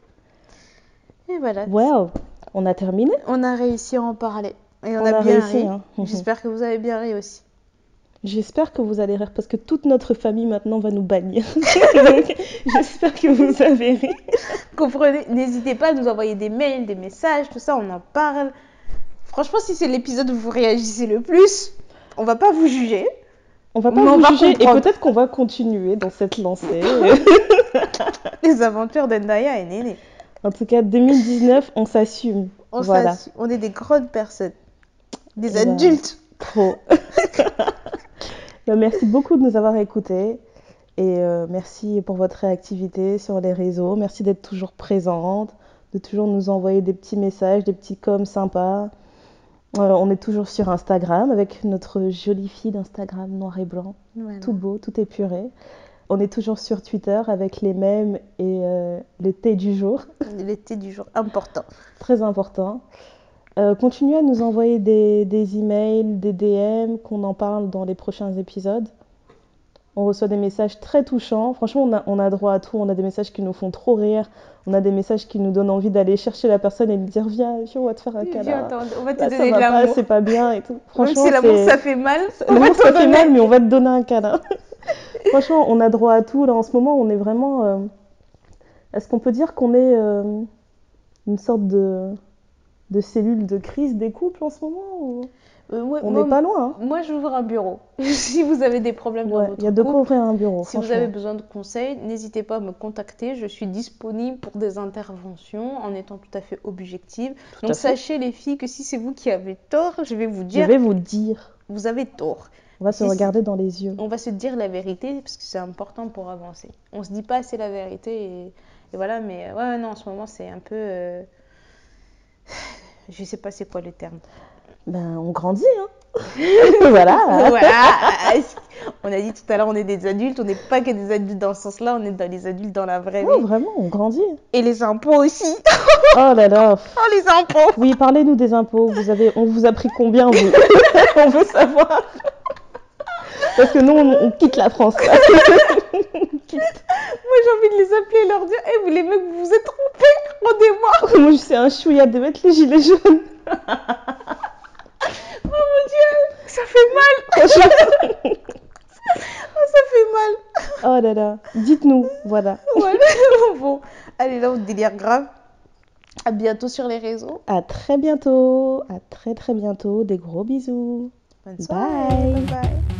Et voilà. Well, on a terminé. On a réussi à en parler. Et on, On a, a bien réussi, ri. hein. J'espère que vous avez bien ri aussi. J'espère que vous allez rire parce que toute notre famille maintenant va nous bannir. Donc, j'espère que vous avez ri. Comprenez, n'hésitez pas à nous envoyer des mails, des messages, tout ça, on en parle. Franchement, si c'est l'épisode où vous réagissez le plus, on va pas vous juger. On va pas Mais vous va juger et peut-être qu'on va continuer dans cette lancée. Les aventures d'Endaya et Néné. en tout cas, 2019, on s'assume. On, voilà. s'assume. on est des grandes personnes. Des Eh ben, adultes. Trop. Bah, merci beaucoup de nous avoir écoutés. Et euh, merci pour votre réactivité sur les réseaux. Merci d'être toujours présente, de toujours nous envoyer des petits messages, des petits coms sympas. Euh, on est toujours sur Instagram avec notre jolie fille d'Instagram noir et blanc. Voilà. Tout beau, tout épuré. On est toujours sur Twitter avec les mèmes et euh, le thé du jour. L'été du jour important. Très important. Euh, continuez à nous envoyer des, des emails, des DM, qu'on en parle dans les prochains épisodes. On reçoit des messages très touchants. Franchement, on a, on a droit à tout. On a des messages qui nous font trop rire. On a des messages qui nous donnent envie d'aller chercher la personne et lui dire Viens, viens, on va te faire un câlin. on va te Là, ça donner de l'amour. c'est pas bien et tout. Même Franchement, si l'amour ça fait mal, L'amour, ça fait mal, mais on va te donner un câlin. Franchement, on a droit à tout. Là, en ce moment, on est vraiment. euh, Est-ce qu'on peut dire qu'on est euh, une sorte de... de cellule de crise des couples en ce moment ou- Euh, ouais, On n'est pas loin. Moi, j'ouvre un bureau. si vous avez des problèmes Hein. dans Ouais, votre il y a de quoi ouvrir un bureau. Si vous avez besoin de conseils, n'hésitez pas à me contacter. Je suis disponible pour des interventions en étant tout à fait objective. Donc fait. sachez les filles que si c'est vous qui avez tort, je vais vous Je dire vais vous dire. vous avez tort. On va se Si, regarder dans les yeux. On va se dire la vérité parce que c'est important pour avancer. On se dit pas assez la vérité et, et voilà. Mais ouais non en ce moment c'est un peu euh, je sais pas c'est quoi le terme. Ben, on grandit, hein. voilà. voilà. On a dit tout à l'heure on est des adultes. On n'est pas que des adultes dans ce sens-là. On est dans les adultes dans la vraie Ouais, vie. vraiment, on grandit. Et les impôts aussi. Oh là là. Oh les impôts. Oui, parlez-nous des impôts. Vous avez, on vous a pris combien vous? On veut savoir. Parce que nous, on, on quitte la France. là. Moi, j'ai envie de les appeler et leur dire Eh, vous les mecs, vous vous êtes trompés, rendez-moi Moi, c'est un chouïa de mettre les gilets jaunes. Oh mon dieu, ça fait mal Oh, ça fait mal Oh là là. Dites-nous. Voilà. Voilà. Bon, allez, là, on délire grave. À bientôt sur les réseaux. À très bientôt. À très très bientôt. Des gros bisous. Bonne soirée. Bye. bye. bye.